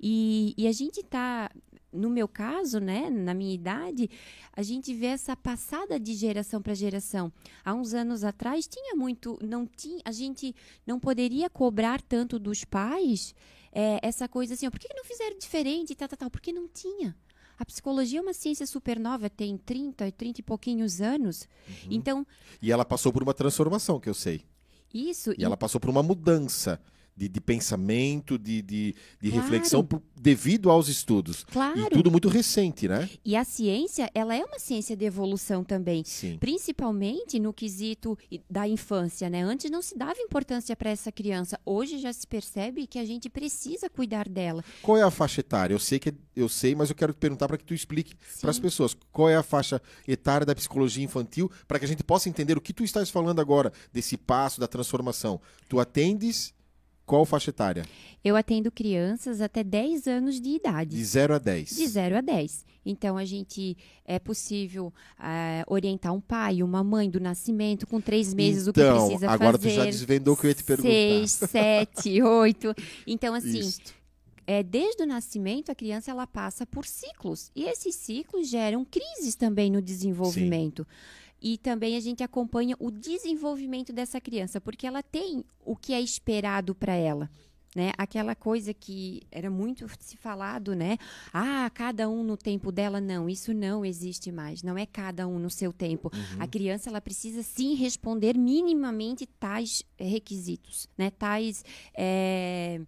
E, e a gente tá no meu caso, né, na minha idade, a gente vê essa passada de geração para geração. Há uns anos atrás tinha muito, não tinha, a gente não poderia cobrar tanto dos pais é, essa coisa assim, ó, por que não fizeram diferente, tal, tal, tal? Porque não tinha. A psicologia é uma ciência super nova, tem 30, 30 e pouquinhos anos. Uhum. Então. E ela passou por uma transformação, que eu sei. Isso. E, e... ela passou por uma mudança de, de pensamento, de, de, de claro. reflexão por, devido aos estudos. Claro. E tudo muito recente, né? E a ciência, ela é uma ciência de evolução também. Sim. Principalmente no quesito da infância, né? Antes não se dava importância para essa criança. Hoje já se percebe que a gente precisa cuidar dela. Qual é a faixa etária? Eu sei que eu sei, mas eu quero te perguntar para que tu explique para as pessoas. Qual é a faixa etária da psicologia infantil para que a gente possa entender o que tu estás falando agora desse passo da transformação. Tu atendes qual faixa etária? Eu atendo crianças até 10 anos de idade. De 0 a 10. De 0 a 10. Então, a gente é possível uh, orientar um pai, uma mãe do nascimento, com três meses então, o que então, precisa agora fazer. Agora tu já desvendou o que eu ia te perguntar. Seis, sete, [LAUGHS] oito. Então, assim, é, desde o nascimento, a criança ela passa por ciclos. E esses ciclos geram crises também no desenvolvimento. Sim e também a gente acompanha o desenvolvimento dessa criança, porque ela tem o que é esperado para ela. Né? Aquela coisa que era muito se falado, né? Ah, cada um no tempo dela, não, isso não existe mais. Não é cada um no seu tempo. Uhum. A criança ela precisa sim responder minimamente tais requisitos, né? Tais é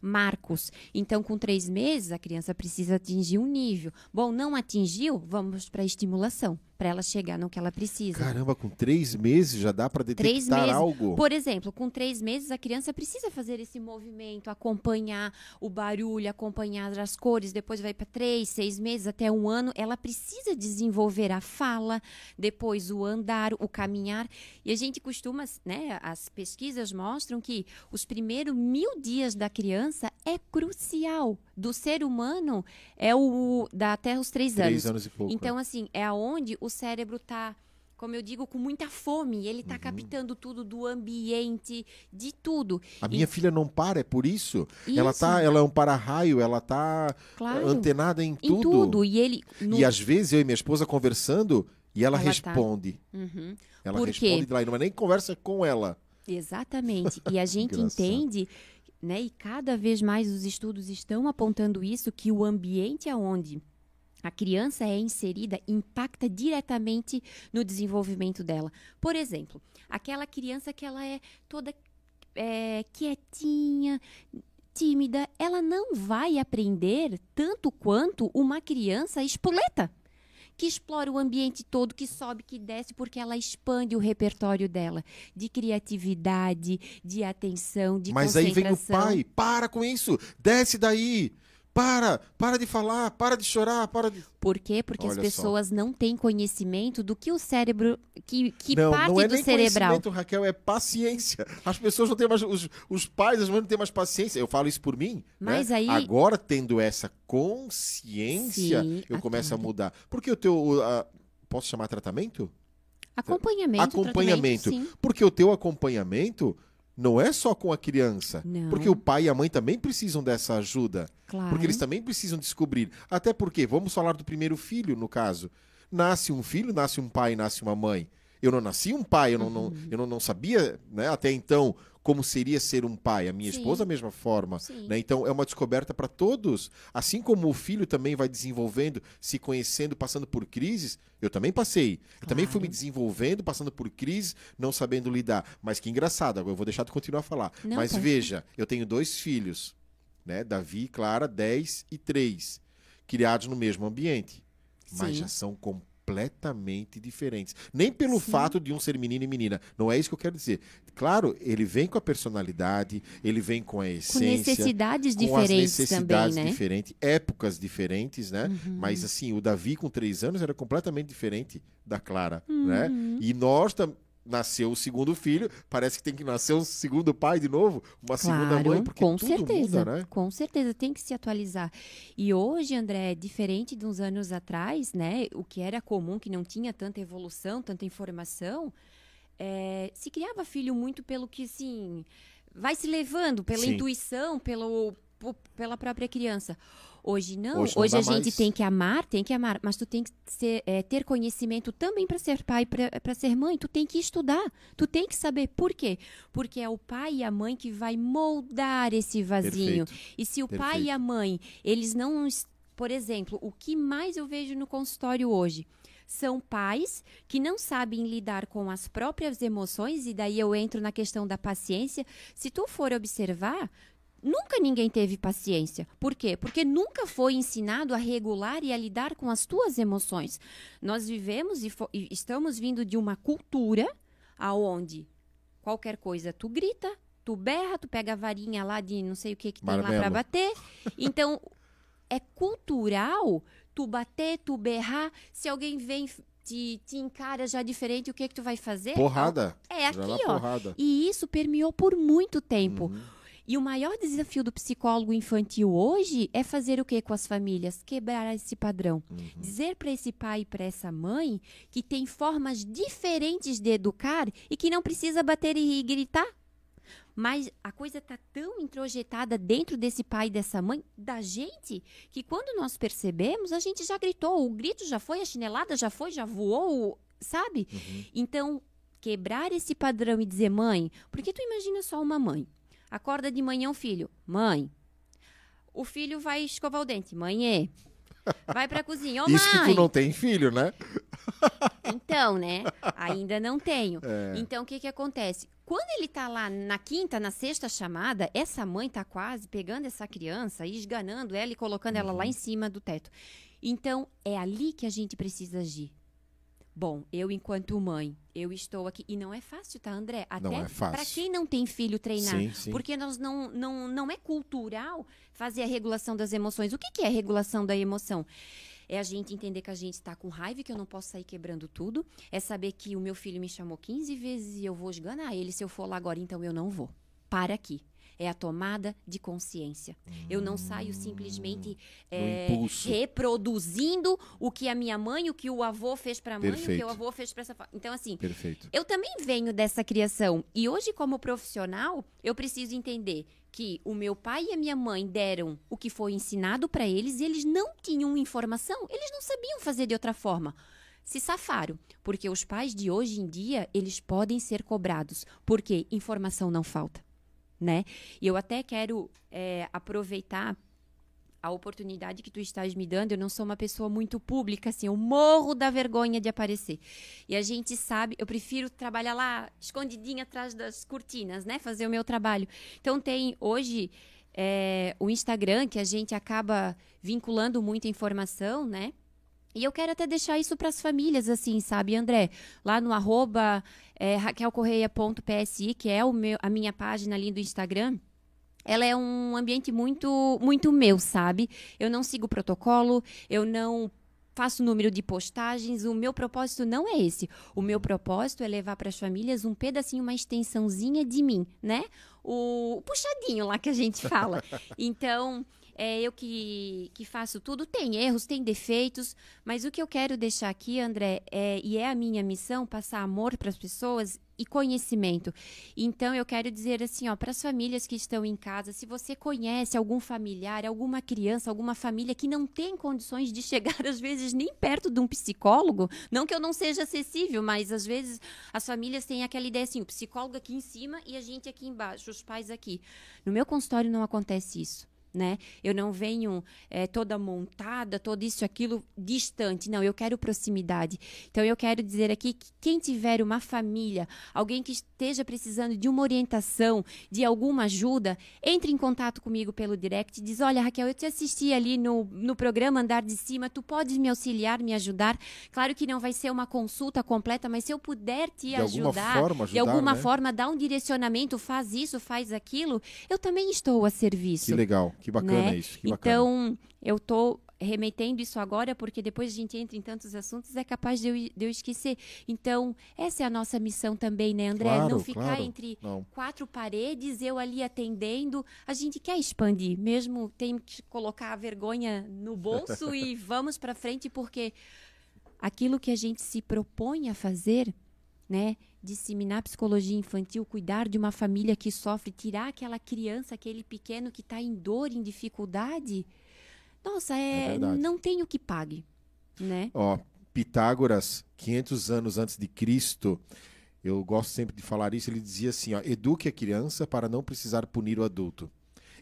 marcos. Então, com três meses, a criança precisa atingir um nível. Bom, não atingiu, vamos para a estimulação para ela chegar no que ela precisa. Caramba, com três meses já dá para detectar algo? Por exemplo, com três meses a criança precisa fazer esse movimento, acompanhar o barulho, acompanhar as cores. Depois vai para três, seis meses, até um ano. Ela precisa desenvolver a fala, depois o andar, o caminhar. E a gente costuma, né? As pesquisas mostram que os primeiros mil dias da criança é crucial. Do ser humano é o da até os três, três anos. anos e pouco. Então, assim, é aonde o cérebro está como eu digo, com muita fome. Ele está uhum. captando tudo do ambiente, de tudo. A minha filha não para, é por isso. isso. Ela tá, ela é um para-raio, ela tá claro. antenada em tudo. Em tudo. E ele. No... E às vezes eu e minha esposa conversando e ela, ela tá. responde. Tá... Uhum. Ela por responde de lá e não é nem conversa com ela. Exatamente. E [LAUGHS] a gente entende. Né, e cada vez mais os estudos estão apontando isso que o ambiente aonde a criança é inserida impacta diretamente no desenvolvimento dela. Por exemplo, aquela criança que ela é toda é, quietinha, tímida, ela não vai aprender tanto quanto uma criança espoleta que explora o ambiente todo, que sobe, que desce, porque ela expande o repertório dela de criatividade, de atenção, de Mas aí vem o pai, para com isso, desce daí. Para, para de falar, para de chorar, para de. Por quê? Porque Olha as pessoas só. não têm conhecimento do que o cérebro, que, que não, parte não é do nem cerebral. Conhecimento, Raquel, é paciência. As pessoas não têm mais, os, os pais, as mães não têm mais paciência. Eu falo isso por mim. Né? Mas né? aí. Agora, tendo essa consciência, Sim, eu começo a mudar. Porque o teu. posso chamar tratamento? Acompanhamento. Acompanhamento. Porque o teu acompanhamento não é só com a criança. Não. Porque o pai e a mãe também precisam dessa ajuda. Claro. Porque eles também precisam descobrir. Até porque, vamos falar do primeiro filho, no caso. Nasce um filho, nasce um pai, nasce uma mãe. Eu não nasci um pai, eu não, uhum. não eu não, não sabia né, até então como seria ser um pai. A minha Sim. esposa, da mesma forma. Né? Então, é uma descoberta para todos. Assim como o filho também vai desenvolvendo, se conhecendo, passando por crises, eu também passei. Claro. Eu também fui me desenvolvendo, passando por crises, não sabendo lidar. Mas que engraçado, agora eu vou deixar de continuar a falar. Não, Mas veja, eu tenho dois filhos, né? Davi e Clara, 10 e 3, criados no mesmo ambiente. Sim. Mas já são completamente completamente diferentes. Nem pelo Sim. fato de um ser menino e menina. Não é isso que eu quero dizer. Claro, ele vem com a personalidade, ele vem com a essência. Com necessidades com diferentes necessidades também, né? diferentes, épocas diferentes, né? Uhum. Mas assim, o Davi com três anos era completamente diferente da Clara, né? uhum. né? E nós também nasceu o segundo filho, parece que tem que nascer um segundo pai de novo, uma claro, segunda mãe, porque com tudo certeza, muda, né? Com certeza, tem que se atualizar. E hoje, André, diferente de uns anos atrás, né, o que era comum, que não tinha tanta evolução, tanta informação, é, se criava filho muito pelo que, assim, vai se levando, pela Sim. intuição, pelo pela própria criança. Hoje não. Hoje, não Hoje a gente mais. tem que amar, tem que amar, mas tu tem que ser, é, ter conhecimento também para ser pai, para ser mãe. Tu tem que estudar. Tu tem que saber por quê? Porque é o pai e a mãe que vai moldar esse vasinho. Perfeito. E se o Perfeito. pai e a mãe, eles não, por exemplo, o que mais eu vejo no consultório hoje? são pais que não sabem lidar com as próprias emoções, e daí eu entro na questão da paciência. Se tu for observar, Nunca ninguém teve paciência. Por quê? Porque nunca foi ensinado a regular e a lidar com as tuas emoções. Nós vivemos e, e estamos vindo de uma cultura aonde qualquer coisa tu grita, tu berra, tu pega a varinha lá de não sei o que que tem lá para bater. [LAUGHS] Então, é cultural tu bater, tu berrar. Se alguém vem te, te encara já diferente, o que que tu vai fazer? Porrada. É aqui, ó. Porrada. E isso permeou por muito tempo. Uhum. E o maior desafio do psicólogo infantil hoje é fazer o que com as famílias? Quebrar esse padrão. Uhum. Dizer para esse pai e para essa mãe que tem formas diferentes de educar e que não precisa bater e gritar. Mas a coisa está tão introjetada dentro desse pai e dessa mãe, da gente, que quando nós percebemos, a gente já gritou, o grito já foi, a chinelada já foi, já voou, sabe? Uhum. Então, quebrar esse padrão e dizer, mãe, porque tu imagina só uma mãe. Acorda de manhã o filho. Mãe. O filho vai escovar o dente. Mãe, é. Vai pra [LAUGHS] cozinha. Ô, Isso que tu não tem filho, né? Então, né? Ainda não tenho. É. Então, o que que acontece? Quando ele tá lá na quinta, na sexta chamada, essa mãe tá quase pegando essa criança e esganando ela e colocando uhum. ela lá uhum. em cima do teto. Então, é ali que a gente precisa agir. Bom, eu enquanto mãe, eu estou aqui e não é fácil, tá, André? Até é para quem não tem filho treinar, sim, sim. porque nós não, não não é cultural fazer a regulação das emoções. O que, que é a regulação da emoção? É a gente entender que a gente está com raiva, que eu não posso sair quebrando tudo. É saber que o meu filho me chamou 15 vezes e eu vou esganar ele. Se eu for lá agora, então eu não vou. Para aqui é a tomada de consciência. Hum, eu não saio simplesmente é, reproduzindo o que a minha mãe, o que o avô fez para a mãe, Perfeito. o que o avô fez para essa. Então, assim, Perfeito. eu também venho dessa criação. E hoje, como profissional, eu preciso entender que o meu pai e a minha mãe deram o que foi ensinado para eles e eles não tinham informação, eles não sabiam fazer de outra forma se safaram, porque os pais de hoje em dia, eles podem ser cobrados, porque informação não falta né? E eu até quero é, aproveitar a oportunidade que tu estás me dando, eu não sou uma pessoa muito pública, assim, eu morro da vergonha de aparecer. E a gente sabe, eu prefiro trabalhar lá escondidinha atrás das cortinas, né? Fazer o meu trabalho. Então tem hoje é, o Instagram, que a gente acaba vinculando muita informação, né? E eu quero até deixar isso para as famílias, assim, sabe, André? Lá no arroba é, raquelcorreia.psi, que é o meu, a minha página ali do Instagram, ela é um ambiente muito, muito meu, sabe? Eu não sigo protocolo, eu não faço número de postagens. O meu propósito não é esse. O meu propósito é levar para as famílias um pedacinho, uma extensãozinha de mim, né? O puxadinho lá que a gente fala. [LAUGHS] Então, é eu que, que faço tudo. Tem erros, tem defeitos, mas o que eu quero deixar aqui, André, é, e é a minha missão, passar amor para as pessoas e conhecimento. Então eu quero dizer assim, ó, para as famílias que estão em casa, se você conhece algum familiar, alguma criança, alguma família que não tem condições de chegar [LAUGHS] às vezes nem perto de um psicólogo, não que eu não seja acessível, mas às vezes as famílias têm aquela ideia assim, o psicólogo aqui em cima e a gente aqui embaixo, os pais aqui. No meu consultório não acontece isso né? Eu não venho é, toda montada, todo isso, aquilo distante. Não, eu quero proximidade. Então, eu quero dizer aqui que quem tiver uma família, alguém que esteja precisando de uma orientação, de alguma ajuda, entre em contato comigo pelo direct. Diz: Olha, Raquel, eu te assisti ali no, no programa Andar de Cima, tu podes me auxiliar, me ajudar. Claro que não vai ser uma consulta completa, mas se eu puder te de ajudar, forma, ajudar, de alguma né? forma, dar um direcionamento, faz isso, faz aquilo, eu também estou a serviço. Que legal. Que bacana né? isso. Que bacana. Então, eu estou remetendo isso agora, porque depois a gente entra em tantos assuntos, é capaz de eu, de eu esquecer. Então, essa é a nossa missão também, né, André? Claro, não ficar claro. entre não. quatro paredes, eu ali atendendo. A gente quer expandir, mesmo tem que colocar a vergonha no bolso [LAUGHS] e vamos para frente, porque aquilo que a gente se propõe a fazer né? Disseminar psicologia infantil, cuidar de uma família que sofre, tirar aquela criança, aquele pequeno que está em dor, em dificuldade. Nossa, é, é não tem o que pague, né? Ó, Pitágoras, 500 anos antes de Cristo, eu gosto sempre de falar isso, ele dizia assim, ó, eduque a criança para não precisar punir o adulto.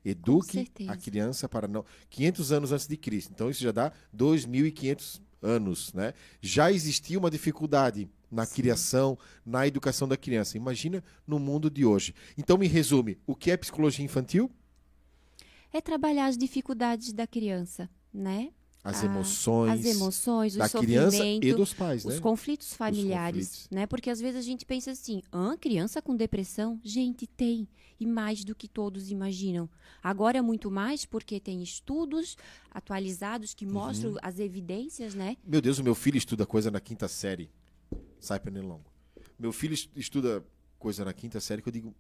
Eduque a criança para não... 500 anos antes de Cristo. Então isso já dá 2.500 anos, né? Já existia uma dificuldade na Sim. criação, na educação da criança. Imagina no mundo de hoje. Então me resume, o que é psicologia infantil? É trabalhar as dificuldades da criança, né? as emoções, as emoções, da criança e dos pais, né? Os conflitos familiares, os conflitos. né? Porque às vezes a gente pensa assim, ah, criança com depressão, gente tem e mais do que todos imaginam. Agora é muito mais porque tem estudos atualizados que mostram uhum. as evidências, né? Meu Deus, o meu filho estuda coisa na quinta série. Sai pernilongo. Meu filho estuda coisa na quinta série que eu digo,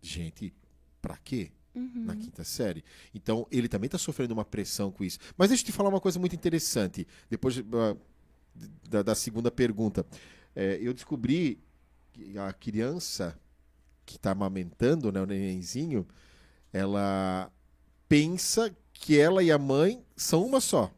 gente, para quê? uhum. na quinta série. Então, ele também está sofrendo uma pressão com isso. Mas deixa eu te falar uma coisa muito interessante. Depois uh, da, da, segunda pergunta. É, eu descobri que a criança que está amamentando, né, o nenenzinho, ela pensa que ela e a mãe são uma só.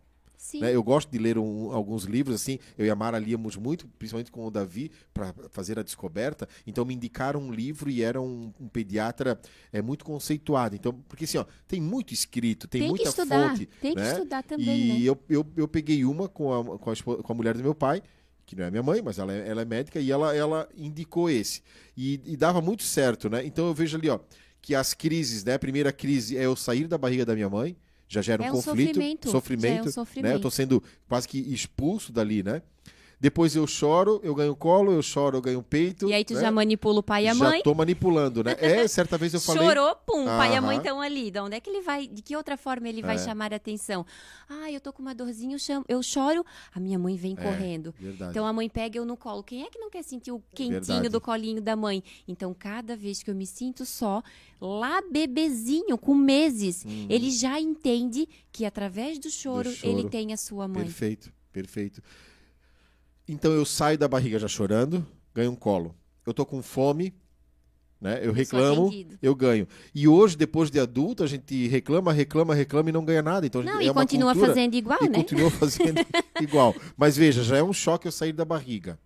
Né? Eu gosto de ler um, alguns livros, assim. Eu e a Mara líamos muito, principalmente com o Davi, para fazer a descoberta. Então me indicaram um livro e era um, um, pediatra é, muito conceituado. Então, porque assim, ó, tem muito escrito, tem, tem muita estudar, fonte. Tem né? que estudar também. E né? eu, eu, eu peguei uma com a, com, a, com a mulher do meu pai que não é minha mãe, mas ela é, ela é médica, e ela, ela indicou esse. E, e, dava muito certo, né? Então eu vejo ali, ó, que as crises, né? A primeira crise é eu sair da barriga da minha mãe, já gera um, é um conflito, sofrimento, sofrimento, é um sofrimento. Né? Eu estou sendo quase que expulso dali, né? Depois eu choro, eu ganho colo, eu choro, eu ganho peito. E aí tu né? já manipula o pai e a mãe. Já tô manipulando, né? É, certa vez eu falei. Chorou, pum, o pai e a mãe estão ali. De onde é que ele vai? De que outra forma ele vai é. chamar a atenção? Ah, eu tô com uma dorzinha, eu, chamo, eu choro, a minha mãe vem é, correndo. Verdade. Então a mãe pega eu no colo. Quem é que não quer sentir o quentinho verdade. do colinho da mãe? Então cada vez que eu me sinto só, lá bebezinho, com meses, hum. ele já entende que através do choro, do choro ele tem a sua mãe. Perfeito, perfeito. Então eu saio da barriga já chorando, ganho um colo. Eu tô com fome, né? Eu reclamo, eu ganho. E hoje, depois de adulto, a gente reclama, reclama, reclama e não ganha nada. Então, não, é e continua cultura, fazendo igual, e né? continua [LAUGHS] fazendo igual. Mas veja, já é um choque eu sair da barriga.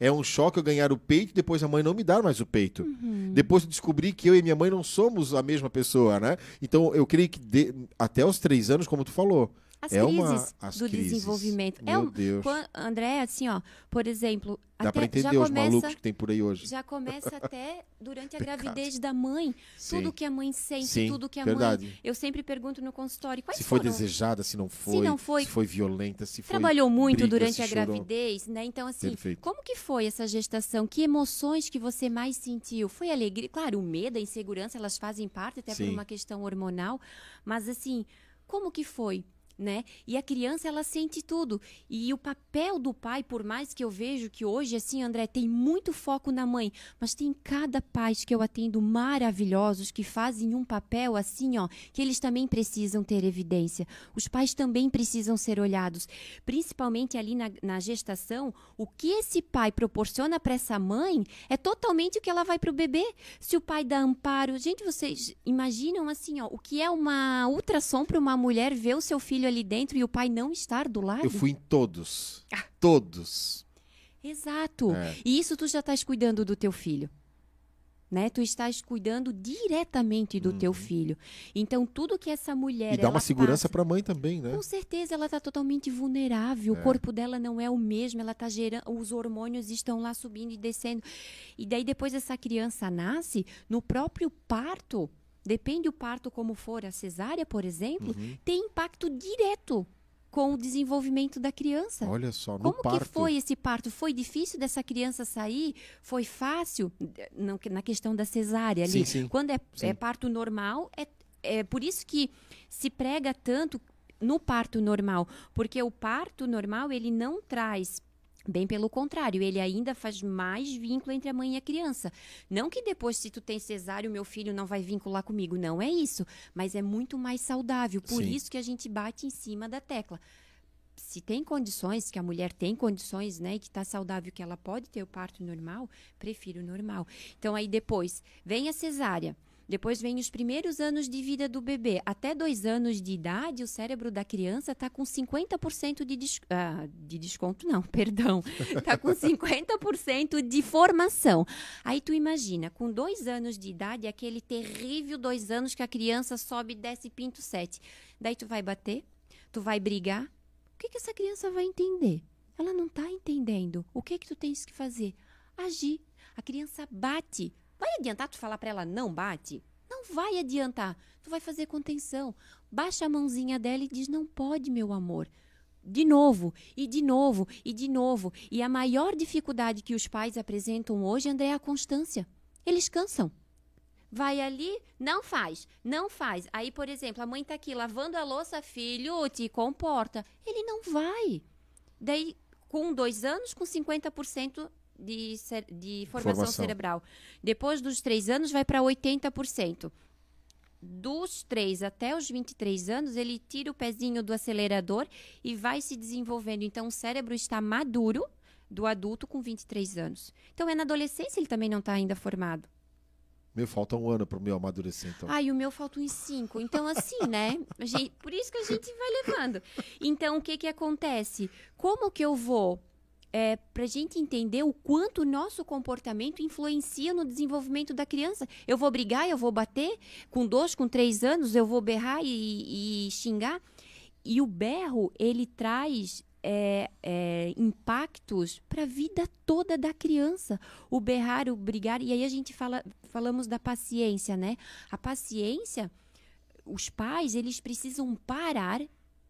É um choque eu ganhar o peito e depois a mãe não me dar mais o peito. Uhum. Depois eu descobri que eu e minha mãe não somos a mesma pessoa, né? Então eu creio que de, até os três anos, como tu falou, as é crises uma, as do crises. desenvolvimento. Meu é um, Deus. Quando, André, assim, ó, por exemplo, Dá até, pra entender os começa, malucos que tem por aí hoje. Já começa [LAUGHS] até durante a gravidez da mãe. Sim. Tudo que a mãe sente, Sim, tudo que a verdade. mãe. Eu sempre pergunto no consultório. Quais se foi foram? desejada, se não foi. Se não foi. Se foi violenta, se foi. Trabalhou muito briga, durante a gravidez, né? Então, assim, Perfeito. como que foi essa gestação? Que emoções que você mais sentiu? Foi alegria? Claro, o medo, a insegurança, elas fazem parte, até Sim. por uma questão hormonal. Mas, assim, como que foi? Né? E a criança ela sente tudo. E o papel do pai, por mais que eu vejo que hoje assim, André, tem muito foco na mãe, mas tem cada pai que eu atendo maravilhosos que fazem um papel assim, ó, que eles também precisam ter evidência. Os pais também precisam ser olhados, principalmente ali na, na gestação, o que esse pai proporciona para essa mãe é totalmente o que ela vai para o bebê. Se o pai dá amparo, gente, vocês imaginam assim, ó, o que é uma ultrassom para uma mulher ver o seu filho filho ali dentro e o pai não estar do lado? Eu fui em todos. Ah. Todos. Exato. É. E isso tu já estás cuidando do teu filho. Né? Tu estás cuidando diretamente do uhum. teu filho. Então, tudo que essa mulher. E dá uma segurança para a mãe também, né? Com certeza, ela está totalmente vulnerável. É. O corpo dela não é o mesmo, ela está gerando. Os hormônios estão lá subindo e descendo. E daí, depois essa criança nasce, no próprio parto, depende o parto como for, a cesárea, por exemplo, uhum. tem impacto direto com o desenvolvimento da criança. Olha só, no Como parto. que foi esse parto? Foi difícil dessa criança sair? Foi fácil? Na questão da cesárea ali. Sim, sim. Quando é, sim. é parto normal, é, é por isso que se prega tanto no parto normal, porque o parto normal ele não traz Bem pelo contrário, ele ainda faz mais vínculo entre a mãe e a criança. Não que depois, se tu tem cesárea, o meu filho não vai vincular comigo. Não é isso. Mas é muito mais saudável. Por Sim. isso que a gente bate em cima da tecla. se tem condições, que a mulher tem condições, né, que está saudável, que ela pode ter o parto normal, prefiro o normal. Então, aí depois vem a cesárea. Depois vem os primeiros anos de vida do bebê. Até dois anos de idade, o cérebro da criança está com 50% de, des... ah, de desconto, não, [LAUGHS] perdão. Está com 50% de formação. Aí tu imagina, com dois anos de idade, aquele terrível dois anos que a criança sobe desce pinto sete. Daí tu vai bater, tu vai brigar. O que, que essa criança vai entender? Ela não está entendendo. O que que tu tens que fazer? Agir. A criança bate. Vai adiantar tu falar para ela não bate? Não vai adiantar. Tu vai fazer contenção. Baixa a mãozinha dela e diz não pode, meu amor. De novo, e de novo, e de novo. E a maior dificuldade que os pais apresentam hoje, André, é a constância. Eles cansam. Vai ali, não faz, não faz. Aí, por exemplo, a mãe tá aqui lavando a louça, filho, te comporta. Ele não vai. Daí, com dois anos, com 50% de, de formação, formação, cerebral. Depois dos três anos, vai para 80%. Dos 3 até os 23 anos, ele tira o pezinho do acelerador e vai se desenvolvendo. Então, o cérebro está maduro do adulto com 23 anos. Então, é na adolescência ele também não está ainda formado. Meu, falta um ano para o meu amadurecer, então. Ai, o meu falta uns cinco. Então, assim, né? Gente, por isso que a gente vai levando. Então, o que que acontece? Como que eu vou é, para a gente entender o quanto o nosso comportamento influencia no desenvolvimento da criança. Eu vou brigar, eu vou bater, com dois, com três anos, eu vou berrar e, e xingar. E o berro, ele traz é, é, impactos para a vida toda da criança. O berrar, o brigar. E aí a gente fala, falamos da paciência, né? A paciência, os pais, eles precisam parar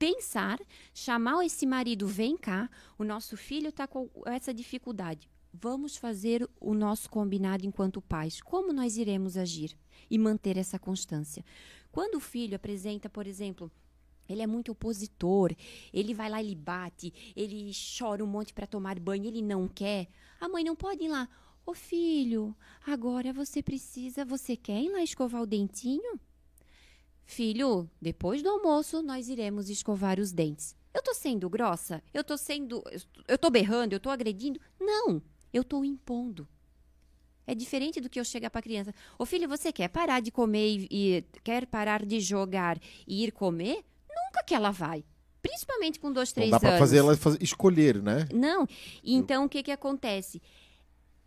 pensar, chamar esse marido, vem cá, o nosso filho está com essa dificuldade. Vamos fazer o nosso combinado enquanto pais. Como nós iremos agir e manter essa constância? Quando o filho apresenta, por exemplo, ele é muito opositor, ele vai lá, ele bate, ele chora um monte para tomar banho, ele não quer. A mãe não pode ir lá. Ô filho, agora você precisa, você quer ir lá escovar o dentinho? Filho, depois do almoço nós iremos escovar os dentes. Eu tô sendo grossa? Eu tô sendo. Eu tô berrando? Eu tô agredindo? Não, eu tô impondo. É diferente do que eu chegar para a criança. Ô filho, você quer parar de comer e, e, quer parar de jogar e ir comer? Nunca que ela vai. Principalmente com dois, três Não dá anos. Dá para fazer ela escolher, né? Não. Então, eu... o que, que acontece?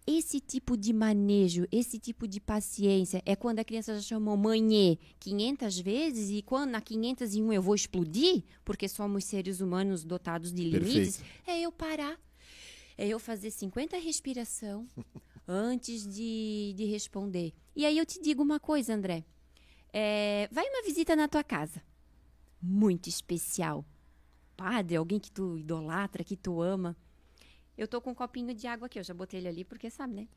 Esse tipo de manejo, esse tipo de paciência é quando a criança já chamou mãe 500 vezes e quando na 501 eu vou explodir, porque somos seres humanos dotados de limites, Perfeito. é eu parar. É eu fazer 50 respiração [LAUGHS] antes de, de responder. E aí eu te digo uma coisa, André. É, vai uma visita na tua casa. Muito especial. Padre, alguém que tu idolatra, que tu ama. Eu tô com um copinho de água aqui, eu já botei ele ali porque sabe, né?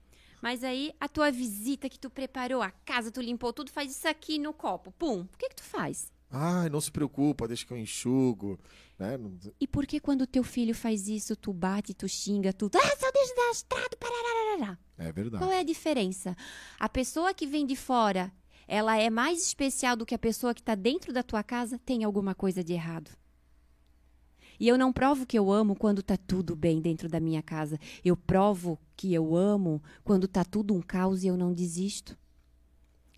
Mas aí a tua visita que tu preparou, a casa, tu limpou tudo, faz isso aqui no copo. Pum. O que que tu faz? Ai, não se preocupa, deixa que eu enxugo. Né? E por que quando teu filho faz isso, tu bate, tu xinga, tu. Ah, seu desastrado, parararará. É verdade. Qual é a diferença? A pessoa que vem de fora, ela é mais especial do que a pessoa que está dentro da tua casa? Tem alguma coisa de errado. E eu não provo que eu amo quando tá tudo bem dentro da minha casa. Eu provo que eu amo quando tá tudo um caos e eu não desisto.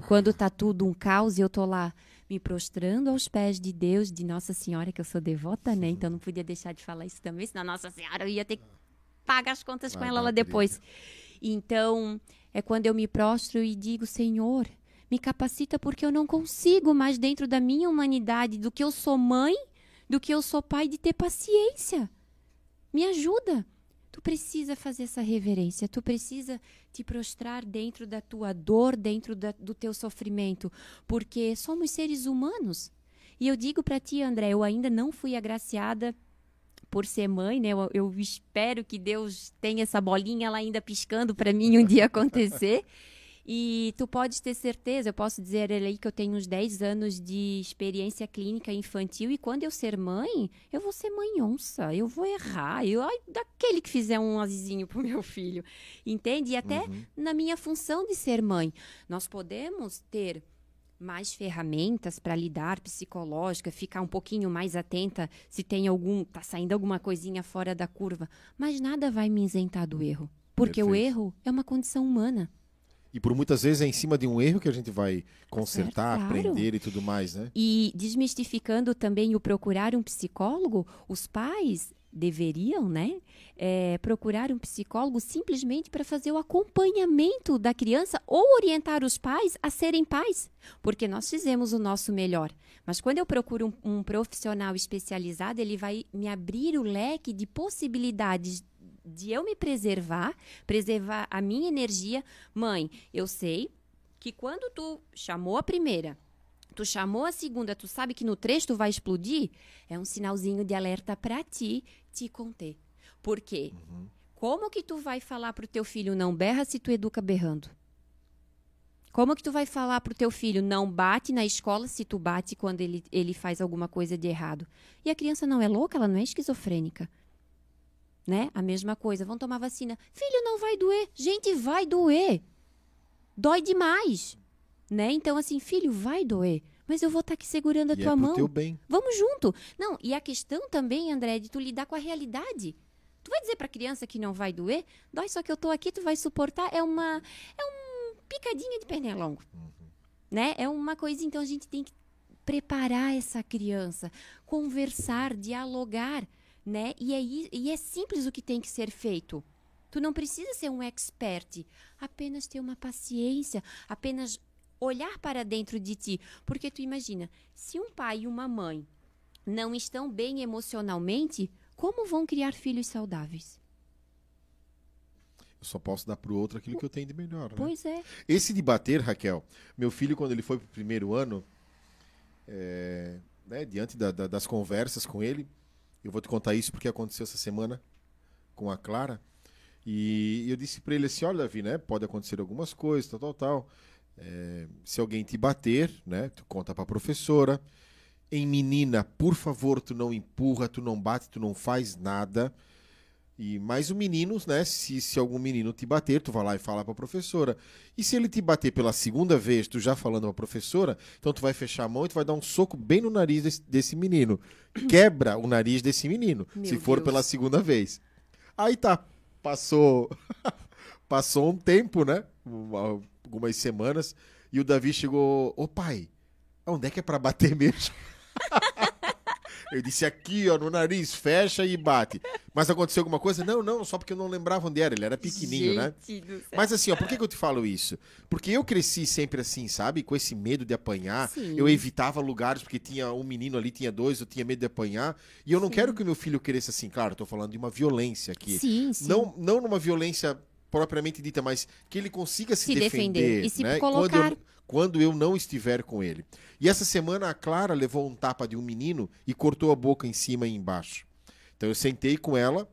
Quando tá tudo um caos e eu tô lá me prostrando aos pés de Deus, de Nossa Senhora, que eu sou devota, né? Então não podia deixar de falar isso também, senão Nossa Senhora eu ia ter que pagar as contas com ela lá depois. Então, é quando eu me prostro e digo, Senhor, me capacita porque eu não consigo mais dentro da minha humanidade, do que eu sou mãe, do que eu sou pai de ter paciência. Me ajuda. Tu precisa fazer essa reverência, tu precisa te prostrar dentro da tua dor, dentro da, do teu sofrimento, porque somos seres humanos. E eu digo para ti, André, eu ainda não fui agraciada por ser mãe, né? Eu, eu espero que Deus tenha essa bolinha lá ainda piscando para mim um dia [LAUGHS] acontecer. E tu pode ter certeza, eu posso dizer aí que eu tenho uns 10 anos de experiência clínica infantil e quando eu ser mãe, eu vou ser mãe onça, eu vou errar, eu ai, daquele que fizer um azizinho pro [LAUGHS] meu filho, entende? E até uhum. na minha função de ser mãe, nós podemos ter mais ferramentas para lidar psicológica, ficar um pouquinho mais atenta se tem algum, tá saindo alguma coisinha fora da curva, mas nada vai me isentar do erro, porque Perfeito. o erro é uma condição humana. E por muitas vezes é em cima de um erro que a gente vai consertar, claro. aprender e tudo mais, né? E desmistificando também o procurar um psicólogo, os pais deveriam, né, é, procurar um psicólogo simplesmente para fazer o acompanhamento da criança ou orientar os pais a serem pais, porque nós fizemos o nosso melhor. Mas quando eu procuro um, um profissional especializado, ele vai me abrir o leque de possibilidades de eu me preservar, preservar a minha energia. Mãe, eu sei que quando tu chamou a primeira, tu chamou a segunda, tu sabe que no trecho tu vai explodir, é um sinalzinho de alerta para ti te conter. Por quê? Uhum. Como que tu vai falar pro teu filho não berra se tu educa berrando? Como que tu vai falar pro teu filho não bate na escola se tu bate quando ele, ele faz alguma coisa de errado? E a criança não é louca, ela não é esquizofrênica né? A mesma coisa, vão tomar vacina. Filho, não vai doer. Gente, vai doer. Dói demais, né? Então assim, filho, vai doer, mas eu vou estar tá aqui segurando a e tua é mão. Teu bem. Vamos junto. Não, e a questão também, André, é de tu lidar com a realidade. Tu vai dizer para a criança que não vai doer? Dói, só que eu tô aqui, tu vai suportar. É uma é um picadinha de pernilongo. Uhum. Né? É uma coisa, então a gente tem que preparar essa criança, conversar, dialogar né? E é, e é simples o que tem que ser feito. Tu não precisa ser um expert, apenas ter uma paciência, apenas olhar para dentro de ti, porque tu imagina, se um pai e uma mãe não estão bem emocionalmente, como vão criar filhos saudáveis? Eu só posso dar para o outro aquilo que eu tenho de melhor. Né? Pois é. Esse de bater, Raquel, meu filho, quando ele foi para o primeiro ano, é, né, diante da, da, das conversas com ele, eu vou te contar isso porque aconteceu essa semana com a Clara. E eu disse para ele assim: olha, Davi, né? Pode acontecer algumas coisas, tal, tal, tal. É, se alguém te bater, né? Tu conta para a professora. Em menina, por favor, tu não empurra, tu não bate, tu não faz nada. E mais o menino, né? Se, se algum menino te bater, tu vai lá e fala para a professora. E se ele te bater pela segunda vez, tu já falando para a professora, então tu vai fechar a mão e tu vai dar um soco bem no nariz desse, desse menino. [CLEARS THROAT] Quebra o nariz desse menino, Meu se for Deus. pela segunda vez. Aí tá, passou [LAUGHS] passou um tempo, né? Algumas semanas, e o Davi chegou, ô pai, onde é que é para bater mesmo? [LAUGHS] Eu disse aqui, ó, no nariz, fecha e bate. Mas aconteceu alguma coisa? Não, não, só porque eu não lembrava onde era. Ele era pequenininho, né? Gente né? Mas assim, ó, por que, que eu te falo isso? Porque eu cresci sempre assim, sabe? Com esse medo de apanhar. Sim. Eu evitava lugares porque tinha um menino ali, tinha dois, eu tinha medo de apanhar. E eu não sim. quero que o meu filho cresça assim. Claro, tô falando de uma violência aqui. Sim, sim. Não, não numa violência propriamente dita, mas que ele consiga se, se defender, defender, e se né? colocar quando eu, quando eu não estiver com ele. E essa semana a Clara levou um tapa de um menino e cortou a boca em cima e embaixo. Então eu sentei com ela.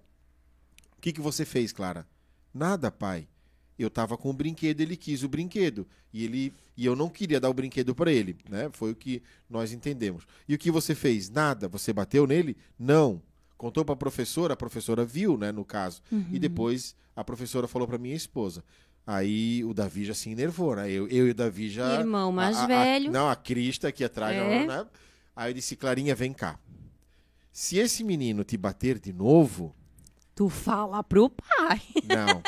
O que, que você fez, Clara? Nada, pai. Eu estava com o brinquedo, ele quis o brinquedo e ele e eu não queria dar o brinquedo para ele, né? Foi o que nós entendemos. E o que você fez? Nada. Você bateu nele? Não. Contou para a professora, a professora viu, né, no caso. Uhum. E depois a professora falou para minha esposa: Aí o Davi já se enervou, né? Eu, eu e o Davi já. Irmão mais a, a, velho. A, não, a Crista aqui atrás, é. né? Aí eu disse, Clarinha, vem cá. Se esse menino te bater de novo. Tu fala pro pai. [LAUGHS] Não.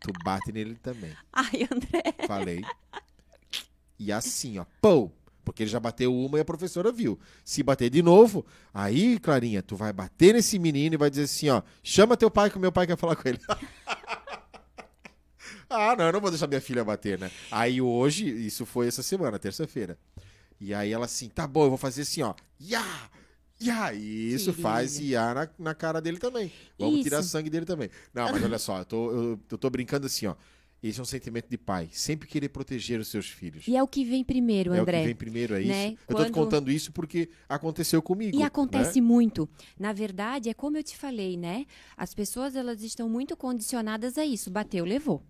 Tu bate nele também. Ai, André. Falei. E assim, ó, pô! Porque ele já bateu uma e a professora viu. Se bater de novo, aí, Clarinha, tu vai bater nesse menino e vai dizer assim, ó, chama teu pai que o meu pai quer falar com ele. [LAUGHS] Ah, não, eu não vou deixar minha filha bater, né? Aí hoje, isso foi essa semana, terça-feira. E aí ela assim, tá bom, eu vou fazer assim, ó. Ya! Ya! E isso Querida. faz ya na, na cara dele também. Vamos isso. tirar sangue dele também. Não, mas olha [LAUGHS] só, eu tô, eu, eu tô brincando assim, ó. Esse é um sentimento de pai. Sempre querer proteger os seus filhos. E é o que vem primeiro, André. É o que vem primeiro, é né? isso. Quando... Eu tô te contando isso porque aconteceu comigo. E acontece né? muito. Na verdade, é como eu te falei, né? As pessoas, elas estão muito condicionadas a isso. Bateu, levou.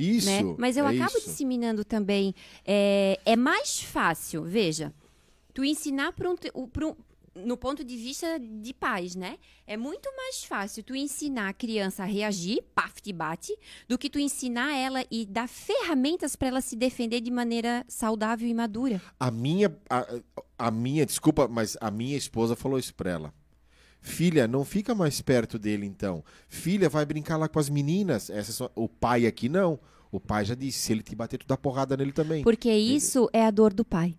Isso. Né? Mas eu é acabo isso. disseminando também. É, é mais fácil, veja, tu ensinar para um, um, no ponto de vista de pais, né? É muito mais fácil tu ensinar a criança a reagir, paf, te bate, do que tu ensinar ela e dar ferramentas para ela se defender de maneira saudável e madura. A minha, a, a minha, desculpa, mas a minha esposa falou isso pra ela. Filha, não fica mais perto dele então. Filha, vai brincar lá com as meninas. Essa só... O pai aqui não. O pai já disse, se ele te bater, tu dá porrada nele também. Porque isso é a dor do pai.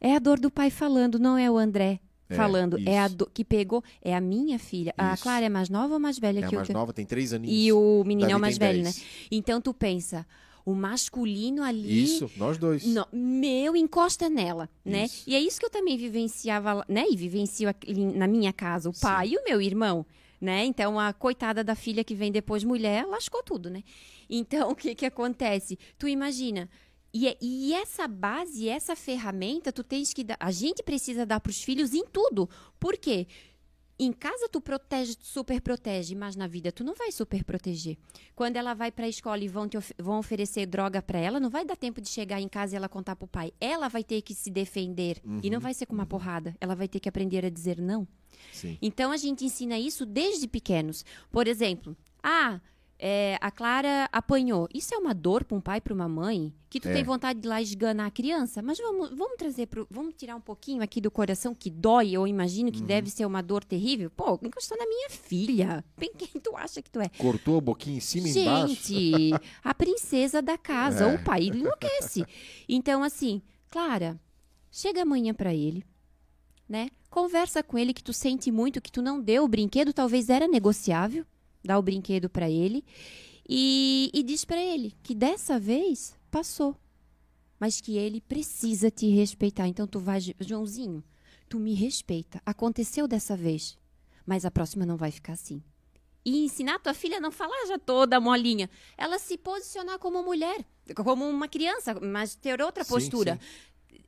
É a dor do pai falando, não é o André É, falando. É a isso. do... que pegou, é a minha filha. A Isso. Clara é mais nova ou mais velha É a que o mais teu? nova, tem três aninhos. E o menino é o Davi mais tem velho, né? 10. Então tu pensa, o masculino ali. Isso, nós dois. No- meu, encosta nela, né? Isso. E é isso que eu também vivenciava, né? E vivencio na minha casa, o Sim. pai e o meu irmão, né? Então, a coitada da filha que vem depois mulher, lascou tudo, né? Então, [LAUGHS] o que que acontece? Tu imagina... E, é- e essa base, essa ferramenta, tu tens que dar... A gente precisa dar para os filhos em tudo. Por quê? Em casa tu protege, tu super protege, mas na vida tu não vai super proteger. Quando ela vai para a escola e vão, te of- vão oferecer droga para ela, não vai dar tempo de chegar em casa e ela contar pro pai. Ela vai ter que se defender e não vai ser com uma porrada. Ela vai ter que aprender a dizer não. Sim. Então a gente ensina isso desde pequenos. Por exemplo, ah, é, a Clara apanhou. Isso é uma dor para um pai, para uma mãe, que tu É. tem vontade de ir lá esganar a criança. Mas vamos, vamos trazer pro, vamos tirar um pouquinho aqui do coração que dói. Eu imagino Uhum. que deve ser uma dor terrível. Pô, encostou na minha filha. [LAUGHS] Bem quem tu acha que tu é? Cortou a boquinha em cima e embaixo. Gente, a princesa da casa, É. o pai enlouquece. Então, assim, Clara, chega amanhã pra ele, né? Conversa com ele que tu sente muito, que tu não deu o brinquedo, talvez era negociável, dá o brinquedo pra ele e, e diz pra ele que dessa vez passou, mas que ele precisa te respeitar. Então tu vai, Joãozinho, tu me respeita. Aconteceu dessa vez, mas a próxima não vai ficar assim e ensinar tua filha a não falar já toda molinha. Ela se posicionar como mulher, como uma criança, mas ter outra Sim, postura.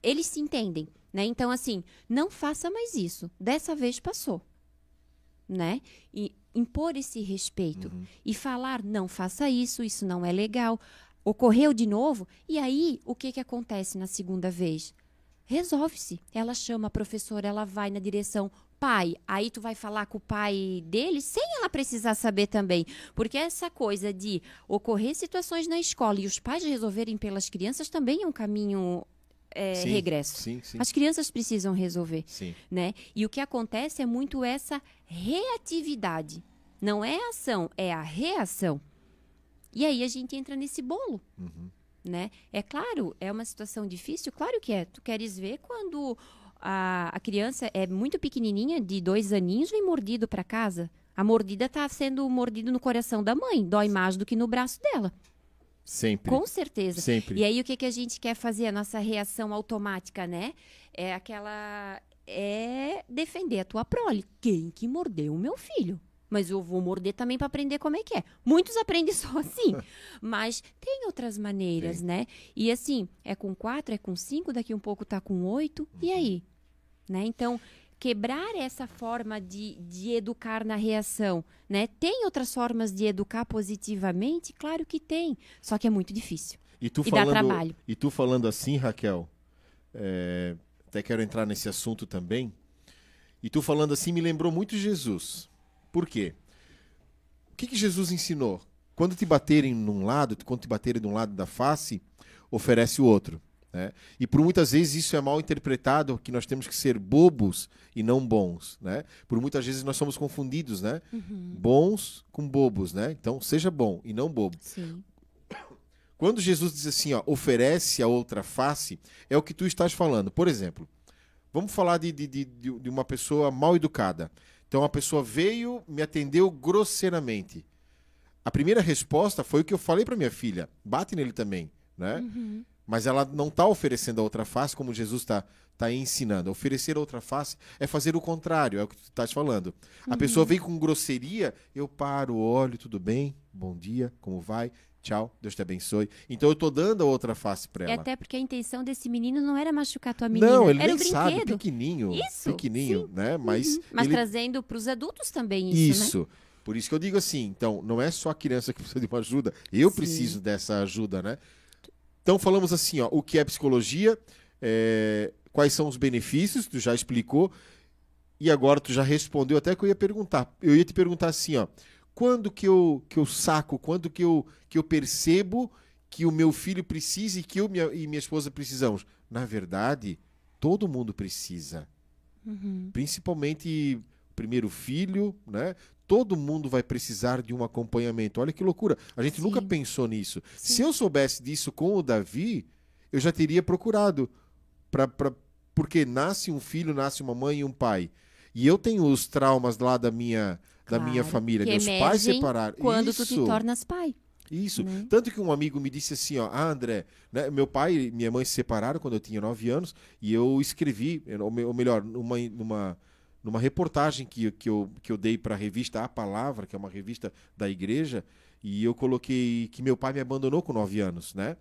Eles se entendem, né? Então, assim, não faça mais isso. Dessa vez passou, né? E impor esse respeito Uhum. e falar, não faça isso, isso não é legal. Ocorreu de novo, e aí, o que que acontece na segunda vez? Resolve-se. Ela chama a professora, ela vai na direção pai. Aí tu vai falar com o pai dele sem ela precisar saber também. Porque essa coisa de ocorrer situações na escola e os pais resolverem pelas crianças também é um caminho é, Sim, regresso. Sim, sim. As crianças precisam resolver, né? E o que acontece é muito essa reatividade. Não é a ação, é a reação. E aí a gente entra nesse bolo Uhum. né? É claro, é uma situação difícil, claro que é. Tu queres ver quando a, a criança é muito pequenininha, de dois aninhos, vem mordido para casa. A mordida está sendo mordido no coração da mãe, dói mais do que no braço dela, Sempre. com certeza. Sempre. E aí o que, que a gente quer fazer? A nossa reação automática, né? É aquela. É defender a tua prole. Quem que mordeu o meu filho? Mas eu vou morder também para aprender como é que é. Muitos aprendem só assim. [LAUGHS] mas tem outras maneiras, Tem. né? E assim, é com quatro, é com cinco, daqui um pouco tá com oito. E aí? Né? Então, quebrar essa forma de, de educar na reação, né? Tem outras formas de educar positivamente? Claro que tem. Só que é muito difícil. E tu E dá falando, trabalho. E tu falando assim, Raquel, é, até quero entrar nesse assunto também. E tu falando assim me lembrou muito Jesus. Por quê? O que, que Jesus ensinou? Quando te baterem num lado, quando te baterem de um lado da face, oferece o outro. Né? E por muitas vezes isso é mal interpretado, que nós temos que ser bobos e não bons. Né? Por muitas vezes nós somos confundidos, né? Bons com bobos, né? Então seja bom e não bobo. Sim. [COUGHS] Quando Jesus diz assim, ó, oferece a outra face, é o que tu estás falando. Por exemplo, vamos falar de, de, de, de de uma pessoa mal educada. Então, a pessoa veio, me atendeu grosseiramente. A primeira resposta foi o que eu falei para minha filha: bate nele também, né? Uhum. Mas ela não está oferecendo a outra face como Jesus está tá ensinando. Oferecer a outra face é fazer o contrário, é o que tu estás falando. A pessoa vem com grosseria, eu paro, olho, tudo bem? Bom dia, como vai? Tchau, Deus te abençoe. Então eu tô dando a outra face para E ela. até porque a intenção desse menino não era machucar tua menina, não, ele era nem sabe, brinquedo. pequenininho, Isso, pequenininho, né? Mas, Uhum. Mas ele... trazendo para os adultos também isso, né? isso. Por isso que eu digo assim, então, não é só a criança que [LAUGHS] precisa de uma ajuda, eu Sim. preciso dessa ajuda, né? Então falamos assim, ó, o que é psicologia, é, quais são os benefícios, tu já explicou, e agora tu já respondeu até que eu ia perguntar. Eu ia te perguntar assim, ó. Quando que eu, que eu saco, quando que eu, que eu percebo que o meu filho precisa e que eu minha, e minha esposa precisamos? Na verdade, todo mundo precisa. Uhum. Principalmente o primeiro filho, né? Todo mundo vai precisar de um acompanhamento. Olha que loucura. A gente Sim. nunca pensou nisso. Sim. Se eu soubesse disso com o Davi, eu já teria procurado. Pra, pra, porque nasce um filho, nasce uma mãe e um pai. E eu tenho os traumas lá da minha, claro, da minha família. Meus pais separaram. Quando Isso. tu te tornas pai. Isso. Né? Tanto que um amigo me disse assim, ó, ah, André, né, meu pai e minha mãe se separaram quando eu tinha 9 anos e eu escrevi, ou melhor, numa, numa, numa reportagem que, que, eu, que eu dei para a revista A Palavra, que é uma revista da igreja, e eu coloquei que meu pai me abandonou com 9 anos, né?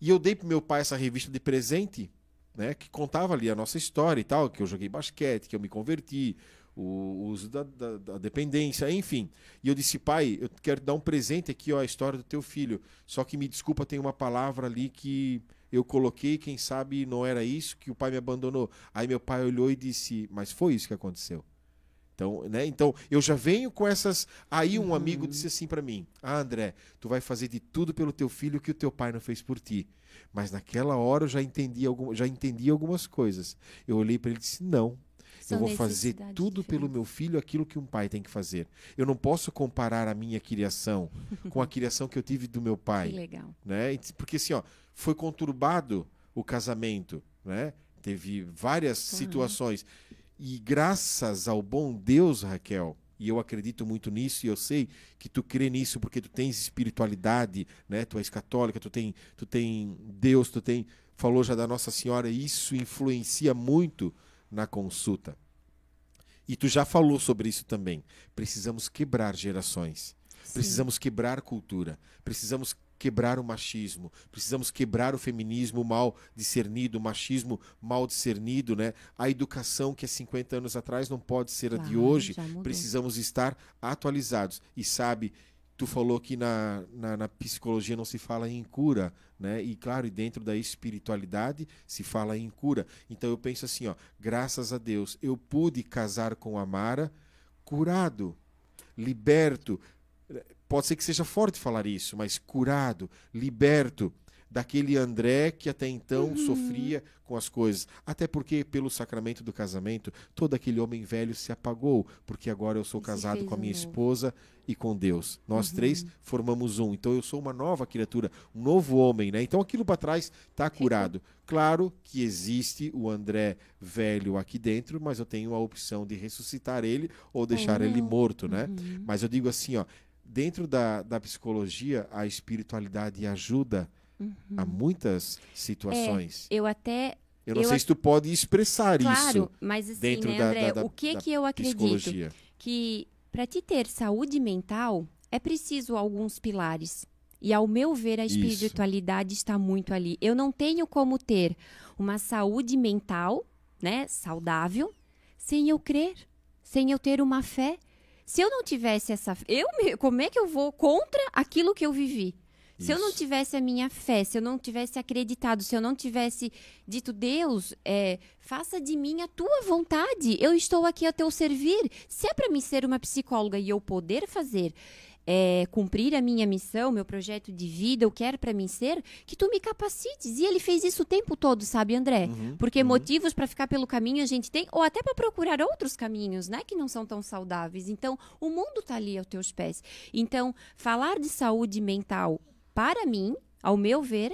E eu dei para meu pai essa revista de presente, né, que contava ali a nossa história e tal, que eu joguei basquete, que eu me converti, o uso da, da, da, dependência, enfim. E eu disse, pai, eu quero dar um presente aqui, ó, a história do teu filho. Só que me desculpa, tem uma palavra ali que eu coloquei, quem sabe não era isso, que o pai me abandonou. Aí meu pai olhou e disse, mas foi isso que aconteceu. Então, né? então eu já venho com essas. Aí um uhum. amigo disse assim para mim: Ah, André, tu vai fazer de tudo pelo teu filho que o teu pai não fez por ti. Mas naquela hora eu já entendi, algum, já entendi algumas coisas. Eu olhei para ele e disse: Não, eu vou fazer tudo pelo meu filho aquilo que um pai tem que fazer. Eu não posso comparar a minha criação com a [LAUGHS] criação que eu tive do meu pai. Que legal. Né? Porque assim, ó, foi conturbado o casamento, né? Teve várias situações. E graças ao bom Deus, Raquel, e eu acredito muito nisso e eu sei que tu crê nisso porque tu tens espiritualidade, né? Tu és católica, tu tem, tu tem Deus, tu tem falou já da Nossa Senhora, e isso influencia muito na consulta. E tu já falou sobre isso também. Precisamos quebrar gerações. Sim. Precisamos quebrar cultura. Precisamos quebrar o machismo. Precisamos quebrar o feminismo mal discernido, o machismo mal discernido, né? A educação que há 50 anos atrás não pode ser claro, a de hoje. Precisamos estar atualizados. E sabe, tu falou que na, na, na, psicologia não se fala em cura, né? E claro, e dentro da espiritualidade se fala em cura. Então eu penso assim, ó, graças a Deus, eu pude casar com a Mara curado, liberto. Pode ser que seja forte falar isso, mas curado, liberto daquele André que até então uhum. sofria com as coisas. Até porque, pelo sacramento do casamento, todo aquele homem velho se apagou, porque agora eu sou casado com a minha esposa e com Deus. Nós uhum. três formamos um. Então eu sou uma nova criatura, um novo homem, né? Então aquilo para trás está curado. Claro que existe o André velho aqui dentro, mas eu tenho a opção de ressuscitar ele ou deixar ele morto, né? Uhum. Mas eu digo assim, ó, dentro da, da psicologia, a espiritualidade ajuda uhum. a muitas situações. É, eu até. Eu não eu sei se tu pode expressar claro, isso. Claro, mas assim, dentro né, André, da, da, o que, que eu acredito? Que para te ter saúde mental é preciso alguns pilares. E ao meu ver, a espiritualidade Isso. está muito ali. Eu não tenho como ter uma saúde mental, né, saudável, sem eu crer, sem eu ter uma fé. Se eu não tivesse essa, eu como é que eu vou contra aquilo que eu vivi? Se eu não tivesse a minha fé, se eu não tivesse acreditado, se eu não tivesse dito, Deus, é, faça de mim a tua vontade, eu estou aqui a teu servir. Se é para mim ser uma psicóloga e eu poder fazer é, cumprir a minha missão, meu projeto de vida, eu quero para mim ser, que tu me capacites. E ele fez isso o tempo todo, sabe, André? Uhum, Porque uhum. motivos para ficar pelo caminho a gente tem, ou até para procurar outros caminhos, né, que não são tão saudáveis. Então, o mundo tá ali aos teus pés. Então, falar de saúde mental para mim, ao meu ver,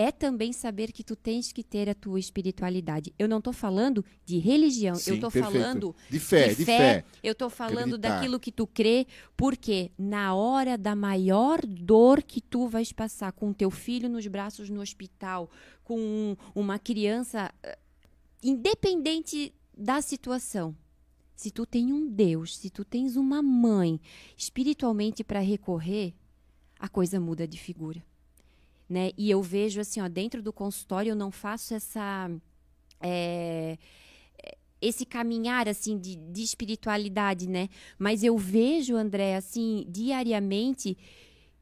é também saber que tu tens que ter a tua espiritualidade. Eu não estou falando de religião, Sim, eu estou falando de fé, de, de fé. fé. Eu estou falando Acreditar. daquilo que tu crê, porque na hora da maior dor que tu vais passar com teu filho nos braços no hospital, com uma criança eh, independente da situação, se tu tem um Deus, se tu tens uma mãe espiritualmente para recorrer, a coisa muda de figura. Né? E eu vejo assim, ó, dentro do consultório eu não faço essa é, esse caminhar assim de, de espiritualidade, né? Mas eu vejo, André, assim, diariamente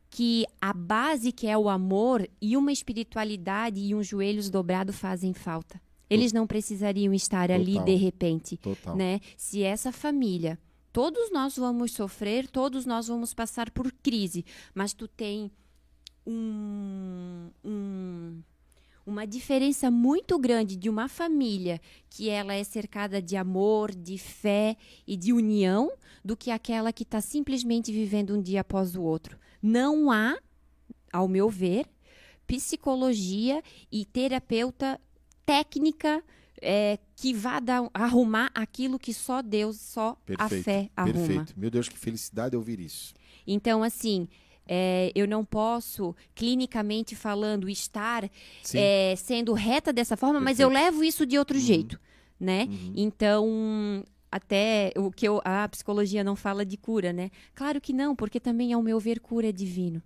que a base que é o amor e uma espiritualidade e uns joelhos dobrados fazem falta. Eles não precisariam estar Total. ali de repente, Total. né? Se essa família, todos nós vamos sofrer, todos nós vamos passar por crise, mas tu tem um, um uma diferença muito grande de uma família que ela é cercada de amor, de fé e de união, do que aquela que está simplesmente vivendo um dia após o outro. Não há, ao meu ver, psicologia e terapeuta técnica é, que vá dar, arrumar aquilo que só Deus, só perfeito, a fé arruma. Perfeito. Meu Deus, que felicidade ouvir isso. Então, assim, é, eu não posso, clinicamente falando, estar é, sendo reta dessa forma, Perfeito. mas eu levo isso de outro uhum. jeito, né? Uhum. Então, até o que eu, a psicologia não fala de cura, né? Claro que não, porque também, ao meu ver, cura é divino.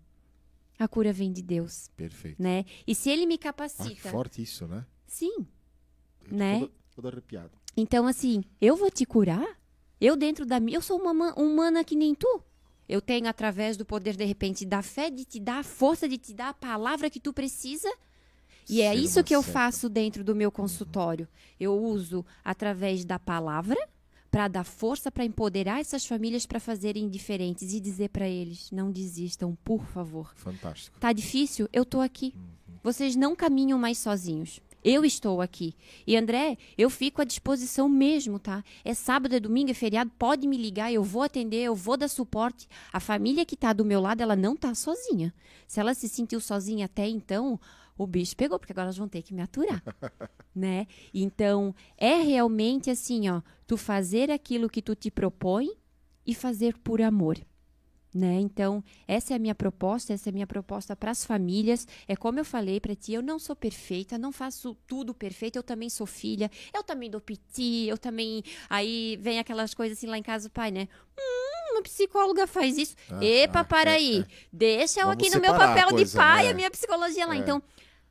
A cura vem de Deus. Perfeito. Né? E se ele me capacita. Ah, forte isso, né? Sim. Eu né? Todo, todo arrepiado. Então, assim, eu vou te curar? Eu dentro da minha. Eu sou uma humana que nem tu. Eu tenho, através do poder, de repente, da fé, de te dar a força, de te dar a palavra que tu precisa. E é isso que eu faço dentro do meu consultório. Eu uso através da palavra para dar força, para empoderar essas famílias para fazerem diferentes e dizer para eles: não desistam, por favor. Fantástico. Tá difícil? Eu tô aqui. Uhum. Vocês não caminham mais sozinhos. Eu estou aqui. E André, eu fico à disposição mesmo, tá? É sábado, é domingo, é feriado, pode me ligar, eu vou atender, eu vou dar suporte. A família que está do meu lado, ela não está sozinha. Se ela se sentiu sozinha até então, o bicho pegou, porque agora elas vão ter que me aturar, [LAUGHS] né? Então, é realmente assim, ó, tu fazer aquilo que tu te propõe e fazer por amor. Né? Então, essa é a minha proposta, essa é a minha proposta para as famílias. É como eu falei para ti, eu não sou perfeita, não faço tudo perfeito, eu também sou filha, eu também dou piti, eu também. Aí vem aquelas coisas assim lá em casa, pai, né? Hum, uma psicóloga faz isso. Ah, Epa, ah, para é, aí. É. Deixa eu Vamos aqui no meu papel coisa, de pai, né? a minha psicologia lá. É. Então,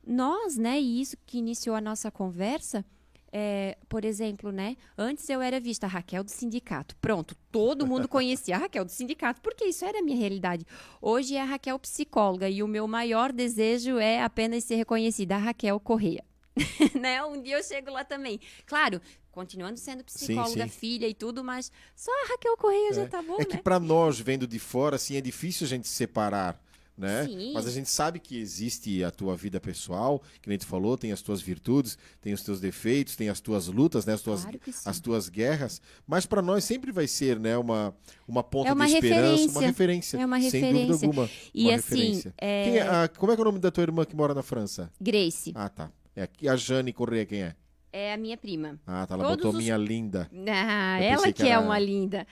nós, né, e isso que iniciou a nossa conversa é, por exemplo, né? Antes eu era vista a Raquel do sindicato. Pronto, todo mundo [LAUGHS] conhecia a Raquel do sindicato, porque isso era a minha realidade. Hoje é a Raquel psicóloga e o meu maior desejo é apenas ser reconhecida a Raquel Correia. [LAUGHS] né? Um dia eu chego lá também. Claro, continuando sendo psicóloga, sim, sim. filha e tudo, mas só a Raquel Correia é. já tá bom, É né? que para nós, vendo de fora, assim, é difícil a gente separar né? Sim. Mas a gente sabe que existe a tua vida pessoal, que nem tu falou, tem as tuas virtudes, tem os teus defeitos, tem as tuas lutas, né? As tuas, claro as tuas guerras. Mas para nós sempre vai ser, né? Uma, uma ponta é uma de esperança, uma referência. É uma referência. Sem dúvida alguma. E uma assim, referência. É... É, a, como é que é o nome da tua irmã que mora na França? Grace. Ah, tá. É aqui a Jane Correia, quem é? É a minha prima. Ah, tá. Ela Todos botou os... minha linda. Ah, ela que, que era... é uma linda.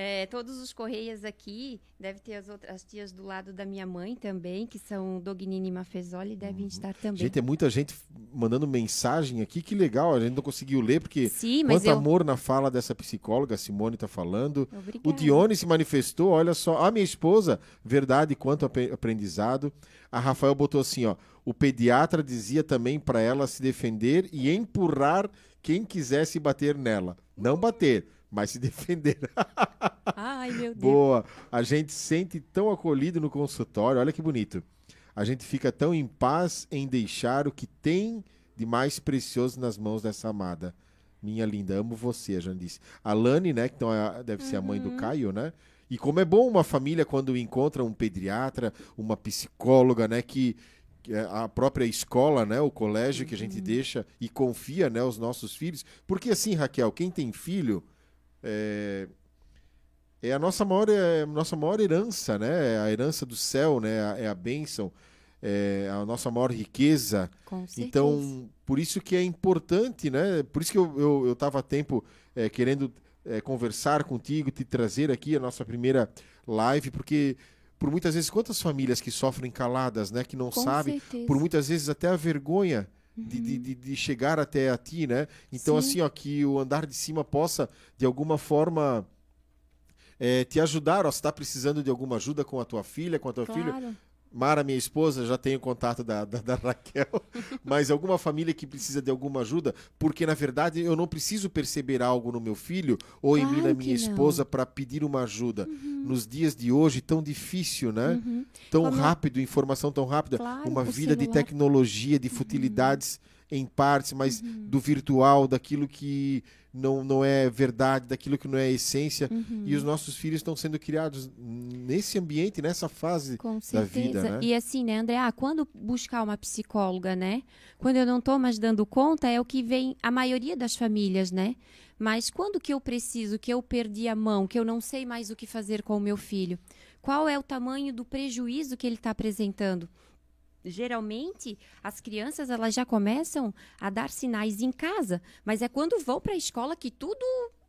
É, todos os correias aqui, deve ter as outras as tias do lado da minha mãe também, que são Dognini e Mafezoli, devem uhum. estar também. Gente, é muita gente mandando mensagem aqui, que legal, a gente não conseguiu ler, porque Sim, quanto eu... amor na fala dessa psicóloga, a Simone está falando. Obrigada. O Dione se manifestou, olha só, a minha esposa, verdade quanto aprendizado. A Rafael botou assim, ó, o pediatra dizia também para ela se defender e empurrar quem quisesse bater nela. Não bater, mas se defender. [LAUGHS] Ai, meu Deus. Boa. A gente sente tão acolhido no consultório. Olha que bonito. A gente fica tão em paz em deixar o que tem de mais precioso nas mãos dessa amada. Minha linda, amo você, a Jane disse. A Lani, né, que então é, deve ser uhum. a mãe do uhum. Caio, né? E como é bom uma família quando encontra um pediatra, uma psicóloga, né, que, é a própria escola, né, o colégio uhum. que a gente uhum. deixa e confia, né, os nossos filhos. Porque assim, Raquel, quem tem filho, é, é a nossa maior, é nossa maior herança, né? É a herança do céu, né? É a bênção, é a nossa maior riqueza. Com então, por isso que é importante, né? Por isso que eu estava eu, eu tempo é, querendo é, conversar contigo, te trazer aqui a nossa primeira live, porque por muitas vezes quantas famílias que sofrem caladas, né? Que não Com sabem, certeza. por muitas vezes até a vergonha de, de, de, de, chegar até a ti, né? Então, Sim. assim, ó, que o andar de cima possa, de alguma forma, é, te ajudar. Ó, se está precisando de alguma ajuda com a tua filha, com a tua claro. filha. Mara, minha esposa, já tenho contato da, da, da Raquel, [LAUGHS] mas alguma família que precisa de alguma ajuda, porque na verdade eu não preciso perceber algo no meu filho ou claro em mim na minha esposa para pedir uma ajuda. Uhum. Nos dias de hoje, tão difícil, né? Uhum. Tão Como... rápido, informação tão rápida, claro, uma vida celular. de tecnologia, de futilidades. Uhum em partes, mas uhum. do virtual, daquilo que não, não é verdade, daquilo que não é essência. Uhum. E os nossos filhos estão sendo criados nesse ambiente, nessa fase Com da vida. Né? E assim, né, André? Ah, quando buscar uma psicóloga, né? Quando eu não estou mais dando conta, é o que vem a maioria das famílias, né? Mas quando que eu preciso, que eu perdi a mão, que eu não sei mais o que fazer com o meu filho? Qual é o tamanho do prejuízo que ele está apresentando? Geralmente as crianças elas já começam a dar sinais em casa, mas é quando vão para a escola que tudo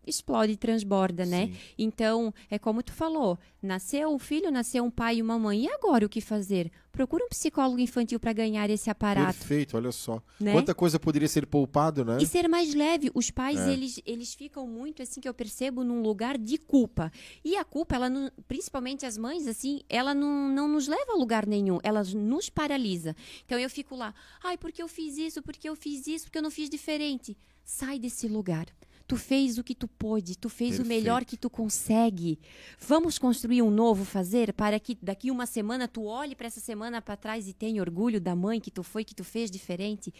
explode e transborda, né? Sim. Então, é como tu falou, nasceu um filho, nasceu um pai e uma mãe. E agora o que fazer? Procura um psicólogo infantil para ganhar esse aparato. Perfeito, olha só. Né? Quanta coisa poderia ser poupado, né? E ser mais leve. Os pais, é. eles, eles ficam muito, assim, que eu percebo, num lugar de culpa. E a culpa, ela não, principalmente as mães, assim, ela não, não nos leva a lugar nenhum. Ela nos paralisa. Então, eu fico lá, ai, porque eu fiz isso, porque eu fiz isso, porque eu não fiz diferente. Sai desse lugar. Tu fez o que tu pôde, tu fez Perfeito. o melhor que tu consegue. Vamos construir um novo fazer para que daqui uma semana tu olhe para essa semana para trás e tenha orgulho da mãe que tu foi, que tu fez diferente.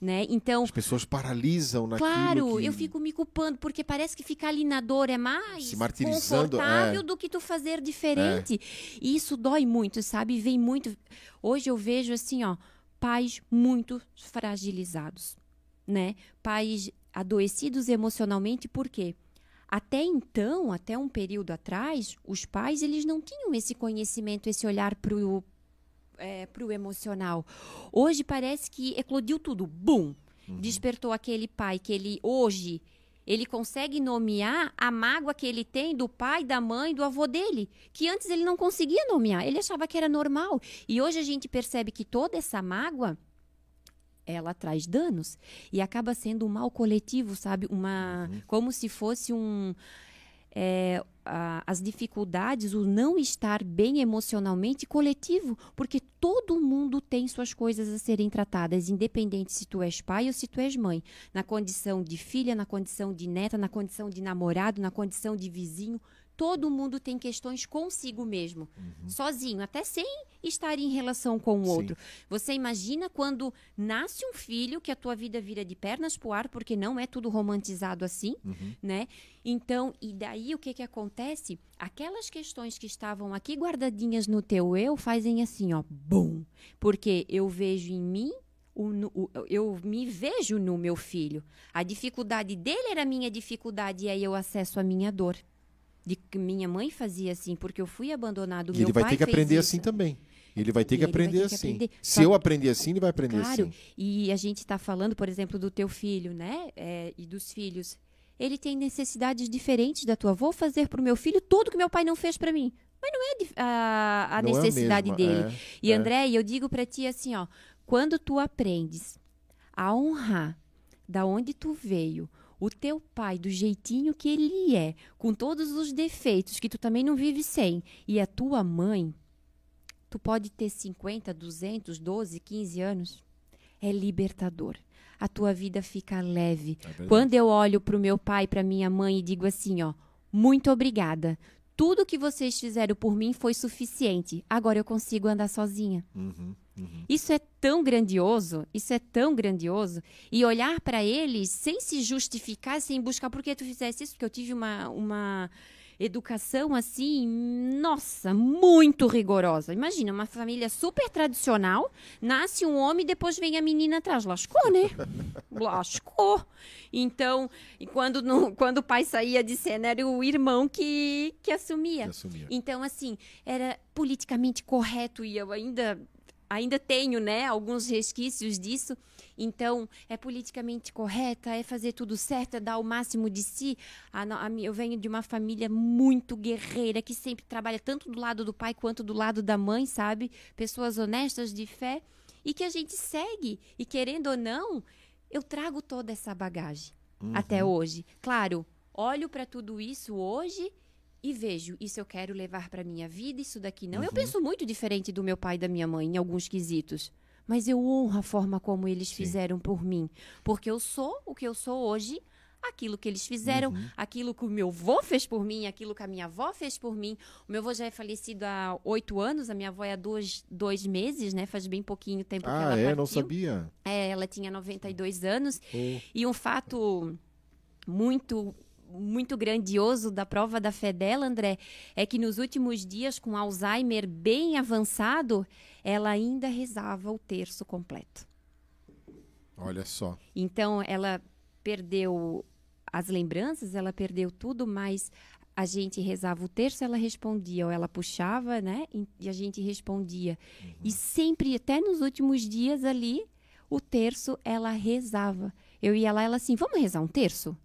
Né? Então, as pessoas paralisam naquilo Claro, que... eu fico me culpando porque parece que ficar ali na dor é mais confortável é. do que tu fazer diferente. É. E isso dói muito, sabe? Vem muito. Hoje eu vejo assim, ó, pais muito fragilizados, né? Pais adoecidos emocionalmente, por quê? Até então, até um período atrás, os pais eles não tinham esse conhecimento, esse olhar para o é, pro emocional. Hoje parece que eclodiu tudo, bum! Uhum. Despertou aquele pai que ele hoje ele consegue nomear a mágoa que ele tem do pai, da mãe, do avô dele, que antes ele não conseguia nomear. Ele achava que era normal. E hoje a gente percebe que toda essa mágoa ela traz danos e acaba sendo um mal coletivo, sabe? Uma, uhum. como se fosse um é, a, as dificuldades, o não estar bem emocionalmente coletivo, porque todo mundo tem suas coisas a serem tratadas, independente se tu és pai ou se tu és mãe, na condição de filha, na condição de neta, na condição de namorado, na condição de vizinho, todo mundo tem questões consigo mesmo, uhum. sozinho, até sem estar em relação com o Sim. outro. Você imagina quando nasce um filho que a tua vida vira de pernas pro ar, porque não é tudo romantizado assim, uhum. né? Então, e daí o que que acontece? Aquelas questões que estavam aqui guardadinhas no teu eu fazem assim, ó, bum, porque eu vejo em mim o, o, eu me vejo no meu filho. A dificuldade dele era a minha dificuldade e aí eu acesso a minha dor de que minha mãe fazia assim, porque eu fui abandonado. E ele vai ter que aprender isso. assim também. Ele vai ter que aprender ter que assim. Aprender. Se Só... eu aprender assim, ele vai aprender claro, assim. E a gente está falando, por exemplo, do teu filho, né? É, e dos filhos. Ele tem necessidades diferentes da tua. Vou fazer para o meu filho tudo que meu pai não fez para mim. Mas não é a, a não é necessidade é a dele. É, e é. André, eu digo para ti assim, ó, quando tu aprendes a honrar da onde tu veio, o teu pai do jeitinho que ele é, com todos os defeitos que tu também não vive sem, e a tua mãe, tu pode ter 50, 200, 12, 15 anos, é libertador. A tua vida fica leve. É Quando eu olho para o meu pai, para minha mãe e digo assim, ó, muito obrigada. Tudo que vocês fizeram por mim foi suficiente. Agora eu consigo andar sozinha. Uhum. Uhum. Isso é tão grandioso, isso é tão grandioso. E olhar para eles sem se justificar, sem buscar por que tu fizesse isso, porque eu tive uma, uma educação assim, nossa, muito rigorosa. Imagina, uma família super tradicional, nasce um homem e depois vem a menina atrás. Lascou, né? [LAUGHS] Lascou. Então, e quando, no, quando o pai saía de cena, era o irmão que, que assumia. Que assumia. Então, assim, era politicamente correto e eu ainda ainda tenho, né, alguns resquícios disso. Então, é politicamente correta, é fazer tudo certo, é dar o máximo de si. A, a, eu venho de uma família muito guerreira, que sempre trabalha tanto do lado do pai quanto do lado da mãe, sabe? Pessoas honestas, de fé, e que a gente segue. E querendo ou não, eu trago toda essa bagagem uhum. até hoje. Claro, olho para tudo isso hoje e vejo, isso eu quero levar para minha vida, isso daqui não. Uhum. Eu penso muito diferente do meu pai e da minha mãe em alguns quesitos. Mas eu honro a forma como eles Sim. fizeram por mim. Porque eu sou o que eu sou hoje aquilo que eles fizeram, uhum. aquilo que o meu avô fez por mim, aquilo que a minha avó fez por mim. O meu avô já é falecido há oito anos, a minha avó é há dois, dois meses, né? Faz bem pouquinho tempo ah, que ela é? partiu. Não sabia. É, ela tinha 92 anos. Oh. E um fato muito muito grandioso da prova da fé dela, André, é que nos últimos dias, com Alzheimer bem avançado, ela ainda rezava o terço completo. Olha só. Então, ela perdeu as lembranças, ela perdeu tudo, mas a gente rezava o terço, ela respondia, ou ela puxava, né? E a gente respondia. Uhum. E sempre, até nos últimos dias ali, o terço ela rezava. Eu ia lá, ela assim, vamos rezar um terço?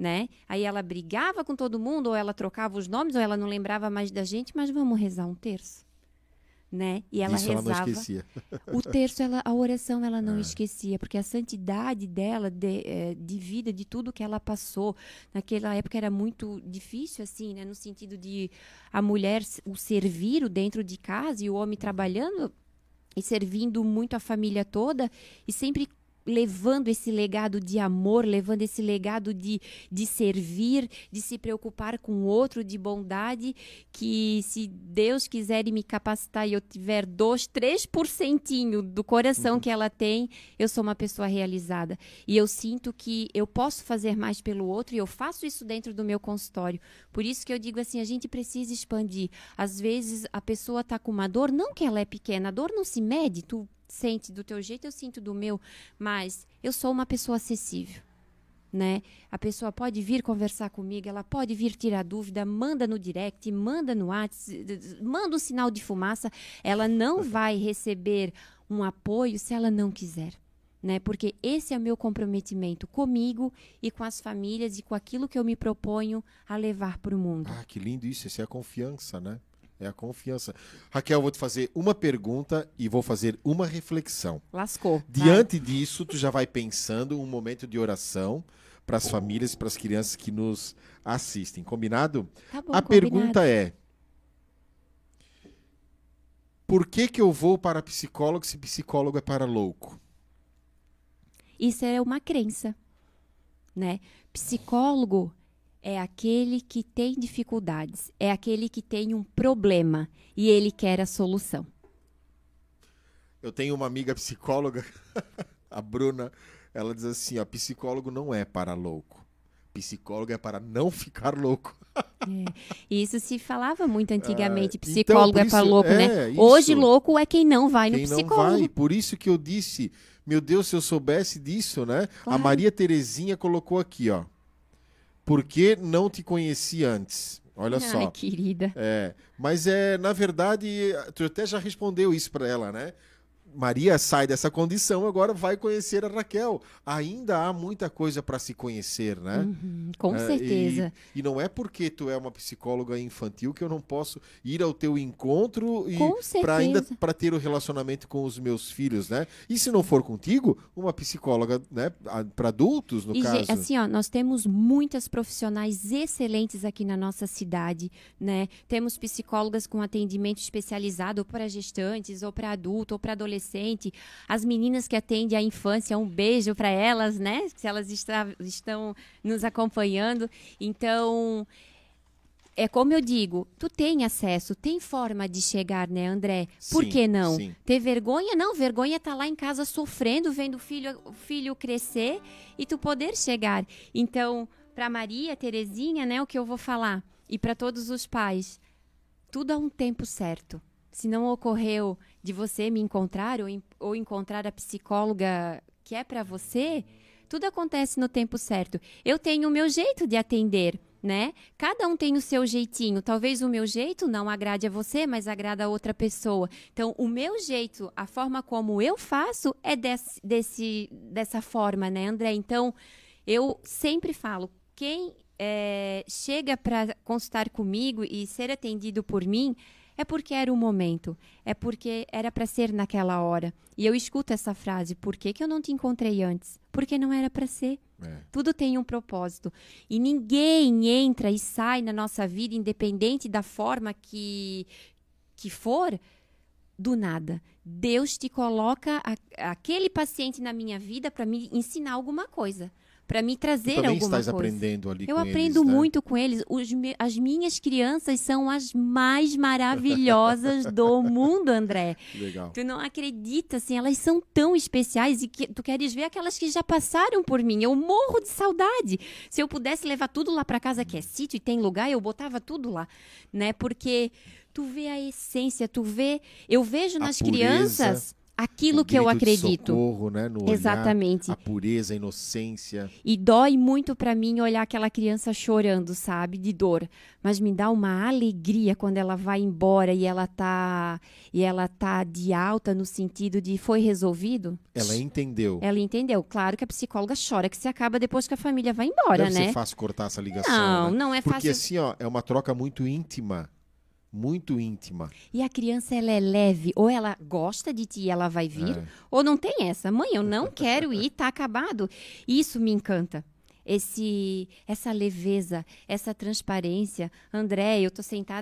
Né? Aí ela brigava com todo mundo, ou ela trocava os nomes, ou ela não lembrava mais da gente, mas vamos rezar um terço né? E ela Isso rezava. Ela não esquecia. O terço, ela, a oração, ela não é. esquecia, porque a santidade dela, de, é, de, vida, de tudo que ela passou, naquela época era muito difícil, assim, né? No sentido de a mulher o servir dentro de casa e o homem trabalhando e servindo muito a família toda e sempre levando esse legado de amor, levando esse legado de, de servir, de se preocupar com o outro, de bondade, que se Deus quiser me capacitar e eu tiver dois, três porcentinho do coração uhum. que ela tem, eu sou uma pessoa realizada. E eu sinto que eu posso fazer mais pelo outro e eu faço isso dentro do meu consultório. Por isso que eu digo assim, a gente precisa expandir. Às vezes a pessoa está com uma dor, não que ela é pequena, a dor não se mede, tu sente do teu jeito, eu sinto do meu, mas eu sou uma pessoa acessível. Né? A pessoa pode vir conversar comigo, ela pode vir tirar dúvida, manda no direct, manda no WhatsApp, manda um sinal de fumaça, ela não [LAUGHS] vai receber um apoio se ela não quiser. Né? Porque esse é o meu comprometimento comigo e com as famílias e com aquilo que eu me proponho a levar para o mundo. Ah, que lindo isso, isso é a confiança, né? É a confiança. Raquel, vou te fazer uma pergunta e vou fazer uma reflexão. Lascou. Diante vai. disso, tu já vai pensando um momento de oração para as famílias e para as crianças que nos assistem. Combinado? Tá bom, a combinado. pergunta é: Por que que eu vou para psicólogo se psicólogo é para louco? Isso é uma crença, né? Psicólogo é aquele que tem dificuldades, é aquele que tem um problema e ele quer a solução. Eu tenho uma amiga psicóloga, [LAUGHS] a Bruna, ela diz assim: ó, psicólogo não é para louco. Psicólogo é para não [LAUGHS] ficar louco. É. Isso se falava muito antigamente. É, psicólogo então, é para louco, né? é, né? Isso. Hoje, louco é quem não vai quem no psicólogo. Não vai. Por isso que eu disse, meu Deus, se eu soubesse disso, né? Claro. A Maria Terezinha colocou aqui, ó. Por que não te conheci antes? Olha Ai, só. Ai, querida. É, mas é, na verdade, tu até já respondeu isso para ela, né? Maria sai dessa condição, agora vai conhecer a Raquel. Ainda há muita coisa para se conhecer, né? Uhum, com é, certeza. E, e, não é porque tu é uma psicóloga infantil que eu não posso ir ao teu encontro e para ainda para ter o relacionamento com os meus filhos, né? E se não for contigo, uma psicóloga, né, para adultos, no e, caso. Assim, ó, nós temos muitas profissionais excelentes aqui na nossa cidade, né? Temos psicólogas com atendimento especializado para gestantes ou para adulto ou para adolescente adolescente, as meninas que atendem a infância, um beijo para elas, né? Se elas está, estão nos acompanhando. Então, é como eu digo, tu tem acesso, tem forma de chegar, né, André? Por sim, que não? Sim. Ter vergonha? Não, vergonha tá lá em casa sofrendo, vendo o filho, o filho crescer e tu poder chegar. Então, para Maria, Terezinha, né, o que eu vou falar? E para todos os pais, tudo há um tempo certo. Se não ocorreu de você me encontrar ou, ou encontrar a psicóloga que é para você, tudo acontece no tempo certo. Eu tenho o meu jeito de atender, né? Cada um tem o seu jeitinho. Talvez o meu jeito não agrade a você, mas agrada a outra pessoa. Então, o meu jeito, a forma como eu faço é desse, desse dessa forma, né, André? Então, eu sempre falo, quem é, chega para consultar comigo e ser atendido por mim, é porque era o momento, é porque era para ser naquela hora. E eu escuto essa frase: por que, que eu não te encontrei antes? Porque não era para ser. É. Tudo tem um propósito. E ninguém entra e sai na nossa vida, independente da forma que, que for, do nada. Deus te coloca a, aquele paciente na minha vida para me ensinar alguma coisa para me trazer também alguma estás coisa. aprendendo ali Eu com aprendo eles, né? muito com eles. Os as minhas crianças são as mais maravilhosas do [LAUGHS] mundo, André. Legal. Tu não acredita, assim, elas são tão especiais e que tu queres ver aquelas que já passaram por mim. Eu morro de saudade. Se eu pudesse levar tudo lá para casa que é sítio e tem lugar, eu botava tudo lá, né? Porque tu vê a essência, tu vê, eu vejo A nas pureza, crianças aquilo que eu acredito. socorro, né, no olhar, Exatamente. a pureza, a inocência. E dói muito pra mim olhar aquela criança chorando, sabe, de dor, mas me dá uma alegria quando ela vai embora e ela tá e ela tá de alta no sentido de foi resolvido. Ela entendeu. Ela entendeu. Claro que a psicóloga chora que se acaba depois que a família vai embora, Deve né? ser fácil cortar essa ligação, Não, né? não é Porque fácil. assim, ó, é uma troca muito íntima. Muito íntima. E a criança ela é leve, ou ela gosta de ti, e ela vai vir, É. ou não tem essa. Mãe, eu não quero ir, tá acabado. Isso me encanta. Esse, essa leveza, essa transparência. André, eu tô sentada